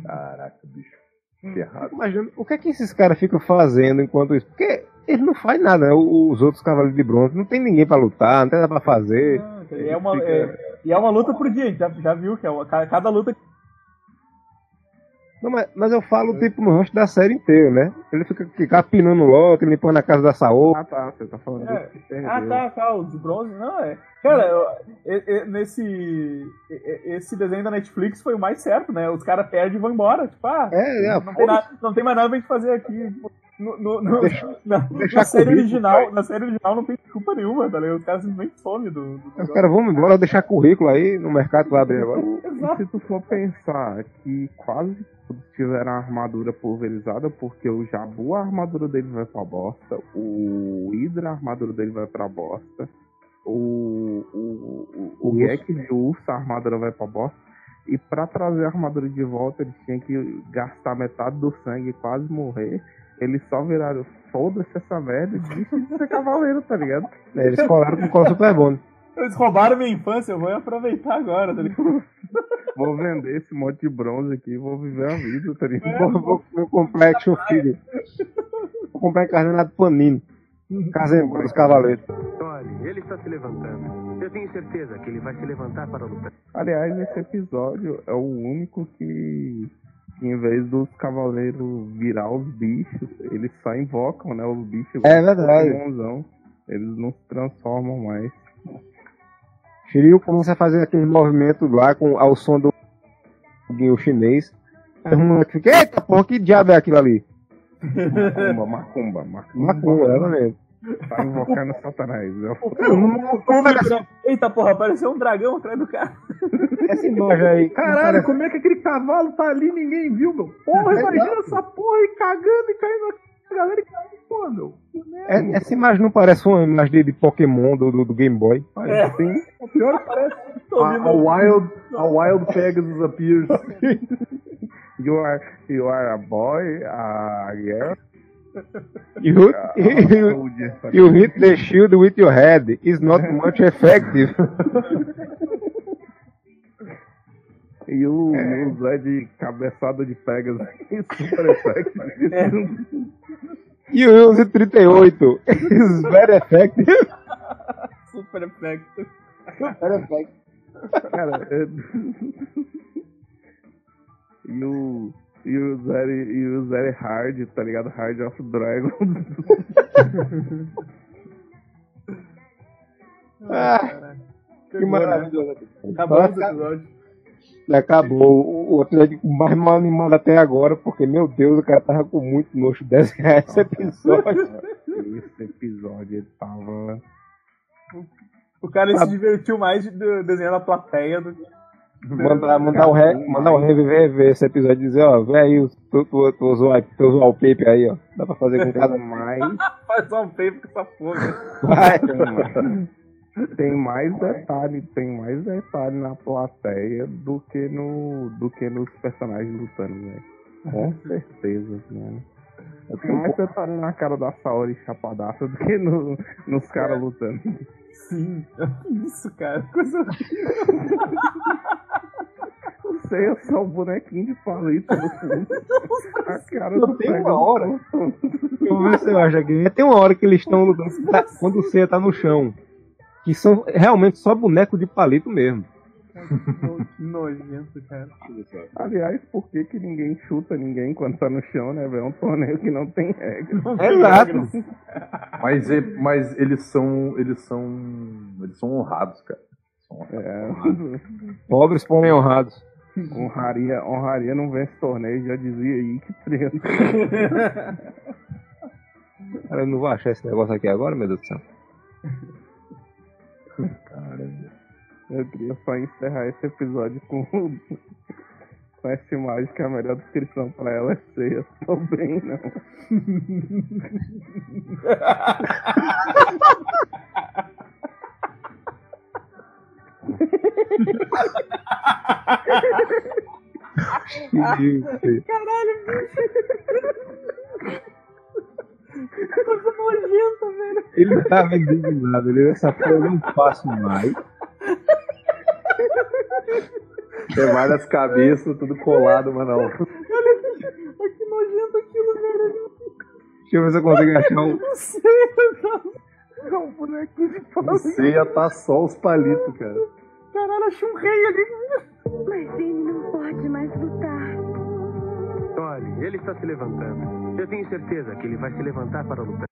Caraca, bicho. Que errado. Imagina, o que é que esses caras ficam fazendo enquanto isso? Porque eles não fazem nada, né? Os outros cavaleiros de bronze não tem ninguém pra lutar, não tem nada pra fazer. E é uma, é, e é uma luta por dia, a gente já, já viu que é uma, ca- cada luta. Não, mas, mas eu falo, tipo, no resto da série inteira, né? Ele fica aqui capinando o lote, limpando a casa da Saô. Ah tá, você tá falando É. do que perdeu. Ah, tá, tá, o de bronze, não é. Cara, eu- e- e- nesse. Esse desenho da Netflix foi o mais certo, né? Os caras perdem e vão embora. Tipo, ah, É, é, não, tem nada, não tem mais nada pra gente fazer aqui. No, no- no- na, deixar na série currículo, original, na série original não tem desculpa nenhuma, tá ligado? Os caras simplesmente somem do. do Os caras vão embora, deixar currículo aí no mercado que vai abrir agora. E se tu for pensar que quase todos tiveram a armadura pulverizada, porque o Jabu a armadura dele vai pra bosta, o Hydra a armadura dele vai pra bosta, o, o, o, o Gek de urso a armadura vai pra bosta, e pra trazer a armadura de volta eles tinham que gastar metade do sangue e quase morrer. Eles só viraram, foda-se essa merda, deixa de ser cavaleiro, tá ligado? É, Eles colaram com cola super bom. Eles roubaram minha infância, eu vou aproveitar agora, tá ligado? Vou vender esse monte de bronze aqui e vou viver a vida, tá ligado? Vou, vou, vou comprar action figure. Vou comprar encarnado panino. Casembo dos cavaleiros. Olhe, ele está se levantando. Eu tenho certeza que ele vai se levantar para lutar. Aliás, esse episódio é o único que em vez dos cavaleiros virar os bichos, eles só invocam, né? Os bichos. É verdade. Pokémonzão. Eles não se transformam mais. Shiryu começa a fazer aquele movimento lá com, ao som do guinho chinês. Aí o moleque fica, eita porra, que diabo é aquilo ali? Macumba, macumba, macumba. Macumba, ela mesmo. Tá invocando Satanás. né? Eita porra, apareceu um dragão atrás do cara. Essa imagem aí. Caralho, como é que aquele cavalo tá ali e ninguém viu, meu? Porra, imagina essa porra aí cagando e caindo na galera e caindo, porra, meu. É- essa imagem não parece uma imagem de, de Pokémon do, do, do Game Boy? É. Sim, o pior que parece. A, a Wild, a Wild Pegasus appears. You are, you are a boy, a girl. You, you, you hit the shield with your head. It's not much effective. E o, e o Zé de cabeçada de pegas super effective. You use 38. It's very effective. Super effecto. Very effective. Cara, é... e o. E o Zé e o Zé Hard, tá ligado? Hard of Dragon. Ah, que maravilha. Acabou o episódio. Acabou o o episódio mais mal animado até agora, porque, meu Deus, o cara tava com muito nojo 10 reais esse episódio. Esse episódio ele tava. O cara se divertiu mais de de- desenhando a plateia do que. Mandar, mandar, o re, mandar o reviver ver esse episódio e dizer, ó, vê aí os tu, tu, tuas wipe- teus wallpaper aí, ó. Dá pra fazer com cada mais. Faz um paper com essa porra. Vai. Tem mais detalhe, tem mais detalhe na plateia do que no do que nos personagens lutando, velho. Com certeza, mano. Tem mais detalhe na cara da Saori chapadaça do que no, nos caras lutando. Sim. Que isso, cara? Coisa Não sei, é só um bonequinho de palito no fundo. A cara Não do tem uma hora. Eu acho aqui. Tem uma hora que eles estão lutando tá- quando o Seiya tá no chão. Que são realmente só boneco de palito mesmo. Nojento, cara. Aliás, por que, que ninguém chuta ninguém quando tá no chão, né, velho? É um torneio que não tem regra. Exato. Mas, e- mas eles são. Eles são. Eles são honrados, cara. É. Pobres porém honrados. Honraria, honraria não vence torneio, já dizia aí que preto. Cara, eu não vou achar esse negócio aqui agora, meu Deus do céu. Eu queria só encerrar esse episódio com, com essa imagem que a melhor descrição pra ela é ceia. Tô bem, não. Caralho, bicho. Coisa nojenta, velho. Ele tava indignado, ele essa porra eu não faço mais. Tem várias cabeças, tudo colado, mas não. Olha que nojento aquilo, velho. Deixa eu ver se eu consigo achar um. Não sei, É um bonequinho de Você ia tá só os palitos, cara. Caralho, achei um rei ali. Mas ele não pode mais lutar. Olhe, ele está se levantando. Eu tenho certeza que ele vai se levantar para lutar.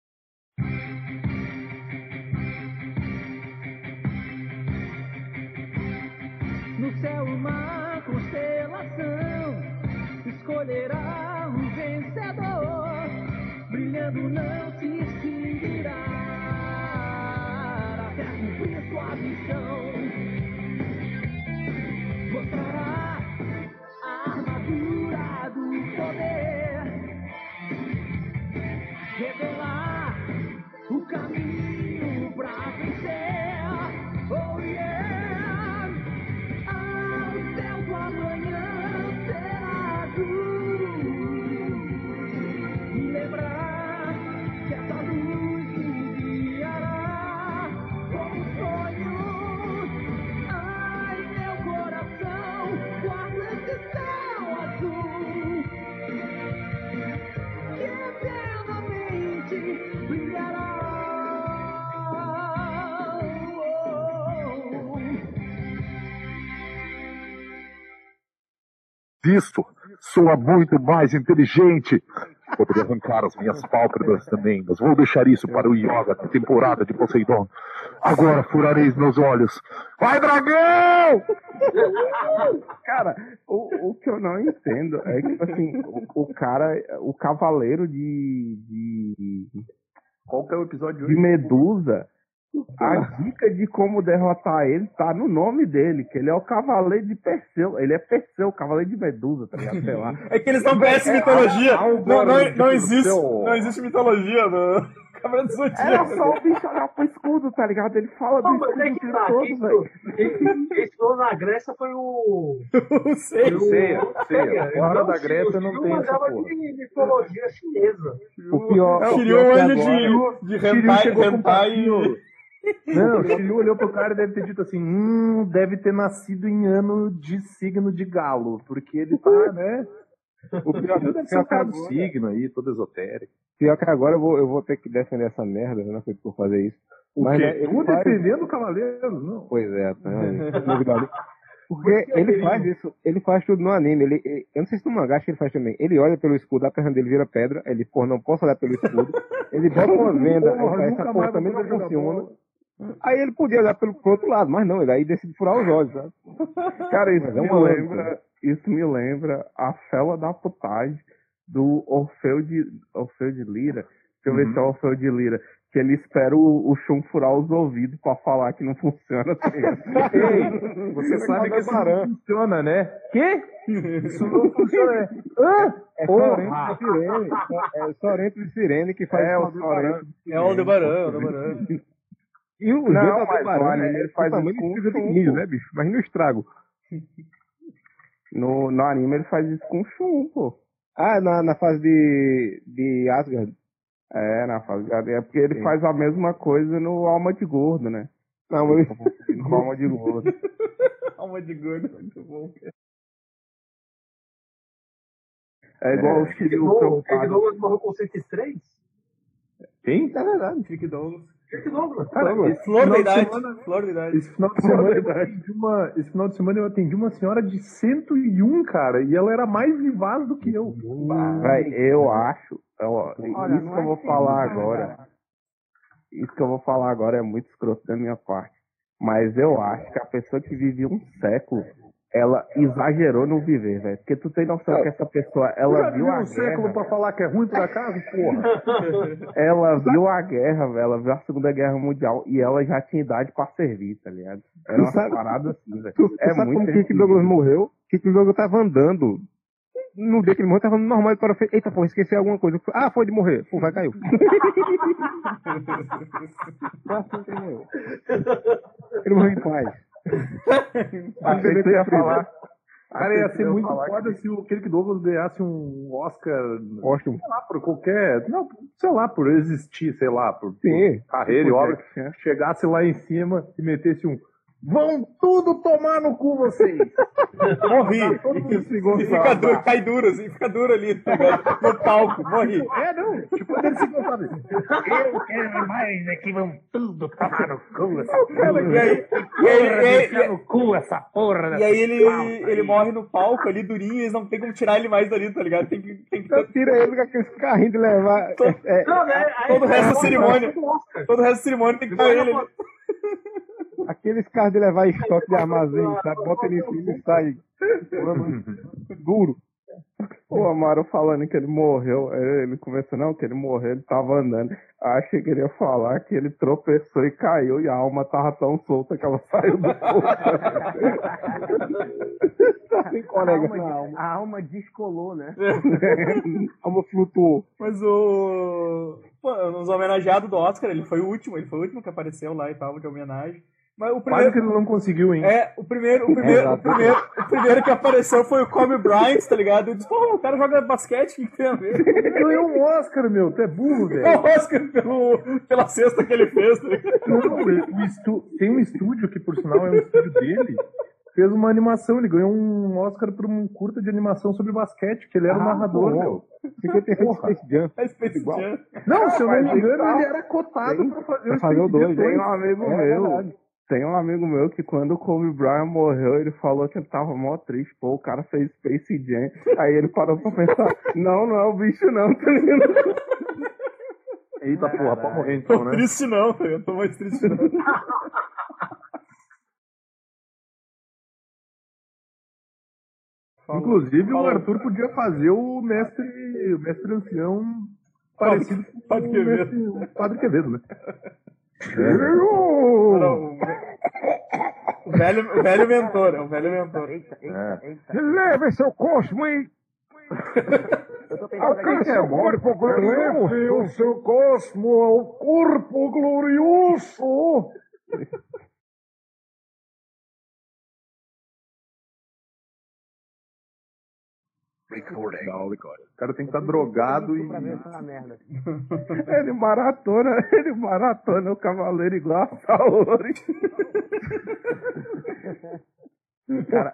Visto, sou muito mais inteligente. Poderia arrancar as minhas pálpebras também, mas vou deixar isso para o Yoga na temporada de Poseidon. Agora furareis meus olhos. Vai, dragão! Cara, o, o que eu não entendo é que, tipo assim, o, o cara, o cavaleiro de. de. Qual que é o episódio de Medusa, a dica de como derrotar ele tá no nome dele, que ele é o cavaleiro de Perseu. Ele é Perseu, cavaleiro de Medusa, tá ligado? Sei lá. É que eles não conhecem É, mitologia. ah, Não, não, não existe, não existe mitologia no Cavaleiro do Zodíaco. Era só o bicho olhar pro escudo, tá ligado? Ele fala do Não, mas escudo é o que tá. todo, velho. quem- ensinou na Grécia foi o. o Ceia, Ceia. Ceia. Fora Então, da Grécia o não Shiryu tem essa porra. de mitologia chinesa. O pior, É, o Shiryu pior é anjo agora- de, de Shiryu hentai, hentai papinho. Não, o Shiryu olhou pro cara e deve ter dito assim: hum, deve ter nascido em ano de signo de galo, porque ele tá, né? O pior deve ser um cara do signo aí, todo esotérico. Pior que agora eu vou, eu vou ter que defender essa merda, eu não acredito por fazer isso. O Mas quê? né, faz- defendendo Cavaleiros, não. Pois é, tá, novidade. Porque ele faz isso, ele faz tudo no anime. Ele, ele- eu não sei se no mangá acho que ele faz também. Ele olha pelo escudo, a perna dele vira pedra. Ele, pô, não posso olhar pelo escudo. Ele bota uma venda, Porra, essa porra também vou não funciona. bola. Aí ele podia olhar pelo pro outro lado, mas não, ele aí decide furar os olhos, sabe? Cara, isso é me lembra. Isso me lembra a fela da putagem do Orfeu de, Orfeu de Lira. Deixa eu ver Uhum. se é o Orfeu de Lira. Que ele espera o, o chum furar os ouvidos pra falar que não funciona. tá? Ei, você sabe que isso não funciona, né? Quê? Isso não funciona. né? Hã? É Porra! Sorento de Sirene. É Sorento de Sirene que faz É, o. Sorento. É o Aldebaran, Aldebaran. E o Não, do mas é ele faz isso com de milho, né, bicho? Imagina o estrago. No, no anime ele faz isso com chum, pô. Ah, na, na fase de, de Asgard. É, na fase de É porque ele Sim. faz a mesma coisa no Alma de Gordo, né? Não, mas No Alma de Gordo. Alma de gordo, muito bom. É igual o Ele Shiryu ele Douglas morreu com 103? Quem? é verdade. Fique Douglas. Douglas. Cara, esse Flor final da de idade. semana- Flor da idade. Esse final de semana eu atendi uma, esse final de semana eu atendi uma senhora de 101, cara, e ela era mais vivaz do que eu. Véi, eu acho. ó, Olha, isso que eu é vou assim, falar cara. agora. Isso que eu vou falar agora é muito escroto da minha parte. Mas eu acho que a pessoa que vive um século, ela exagerou no viver, velho. Porque tu tem noção que essa pessoa, ela Já viu viu a um século guerra. pra falar que é ruim por acaso, porra? Ela viu a guerra, velho. Ela viu a Segunda Guerra Mundial e ela já tinha idade pra servir, tá ligado? Era uma sabe- parada assim, velho. É sabe muito como Kiki Douglas morreu? Kiki Douglas tava andando. No dia que ele morreu, tava andando normal e parou. fez, Eita, pô, esqueci alguma coisa. Ah, foi de morrer. Pô, vai caiu. Foi assim que ele morreu. Ele morreu em paz. Achei que tu ia falar. Cara, ia que ser muito foda se o Kirk Douglas ganhasse um Oscar, sei lá, por qualquer. Não, sei lá, por existir, sei lá, por, por Sim. carreira e obra. Chan. Chegasse lá em cima e metesse um. Vão tudo tomar no cu vocês! Morri. Todo E fica duro, cai duro, assim, fica duro ali, tá ligado? no palco, morri. É, não. Tipo, ele se gostava. Eu quero mais é que vão tudo tomar no cu essa E aí, porra. e aí, e aí- no cu essa porra e aí ele, ele morre no palco ali, durinho, e eles não tem como tirar ele mais dali, tá ligado? Tem que, tem que Então tira ele com aqueles carrinhos de levar. É, é, Não, né? Aí todo o resto da ele- cerimônia. Todo o resto da cerimônia tem que pôr ele. Aqueles carros de levar estoque de armazém, sabe? Bota ele em cima e sai. Duro. O Amaro falando que ele morreu, ele ele começou, não, que ele morreu, ele tava andando. Achei que ele ia falar que ele tropeçou e caiu e a alma tava tão solta que ela saiu do corpo. Sem A colega alma, a alma descolou, né? A alma flutuou. Mas o. Pô, nos homenageados do Oscar, ele foi o último, ele foi o último que apareceu lá e tal, de homenagem. Mas o Quase que primeiro. ele não conseguiu, hein? É, o primeiro, o primeiro, o primeiro, o primeiro que apareceu foi o Kobe Bryant, tá ligado? Eu disse, pô, o cara joga basquete, o que que tem a ver? Ele ganhou um Oscar, meu. Tu é burro, velho. É o Oscar pelo, pela cesta que ele fez, tá ligado? Não, o estu- tem um estúdio que, por sinal, é um estúdio dele. Fez uma animação, ele ganhou um Oscar por um curta de animação sobre basquete, que ele era o Ah, narrador, pô. meu. Fiquei ter feito. Space Jam. É Space Igual. Jam. Não, se eu não me engano, ele era cotado tem- pra fazer, pra fazer o dois, Space Jam Tem um amigo É meu. Tem um amigo meu que quando o Kobe Bryant morreu, ele falou que ele tava mó triste, pô, o cara fez Space Jam. Aí ele parou pra pensar, não, não é o bicho não, tá ligado? Eita porra, pode morrer Tô então, né? triste não, tá ligado? Tô mais triste não. Fala. Inclusive, o Fala. Arthur podia fazer o mestre, o mestre ancião parecido com Padre o, Quevedo. mestre, o Padre Quevedo, né? Não, o o velho, o velho mentor, é o velho mentor. Eita, eita, É. eita. Leve seu cosmo aí. Eu tô pensando aqui. Alcance agora, pô, Leve o seu cosmo ao corpo glorioso. Legal, legal. O cara tem que estar drogado e. Pra ver essa merda. Ele maratona, ele maratona o cavaleiro igual a Saori. Cara,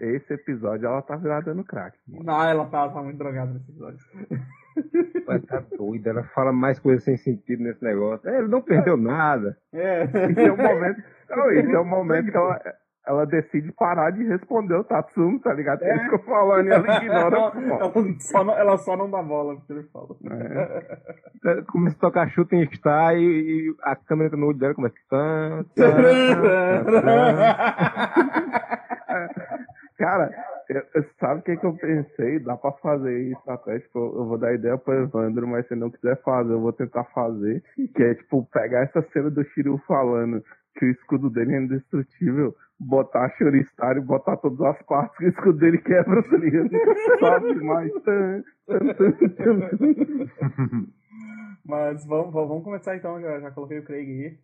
esse episódio ela tá virada no crack. Não, ela tá, tá muito drogada nesse episódio. Mas tá doida, ela fala mais coisas sem sentido nesse negócio. É, Ele não perdeu nada. É. Esse é o momento. Não, esse é o momento que ela. Ela decide parar de responder o Tatsumi, tá ligado? É. Ele ficou falando e ela ignora. ela, só não, ela só não dá bola porque ele fala. É. Começa a tocar Shooting Star e, e a câmera entra no olho dela começa. Tan, tan, tan. Cara, eu- eu- sabe o que, que eu pensei? Dá pra fazer isso até, tipo, eu vou dar ideia pro Evandro, mas se não quiser fazer, eu vou tentar fazer. Que é, tipo, pegar essa cena do Shiryu falando que o escudo dele é indestrutível, botar a Shuristar e botar todas as partes que o escudo dele quebra, tá ligado? Sabe? Tan. Mas vamos, vamos vamos começar então, já, já coloquei o Craig aí.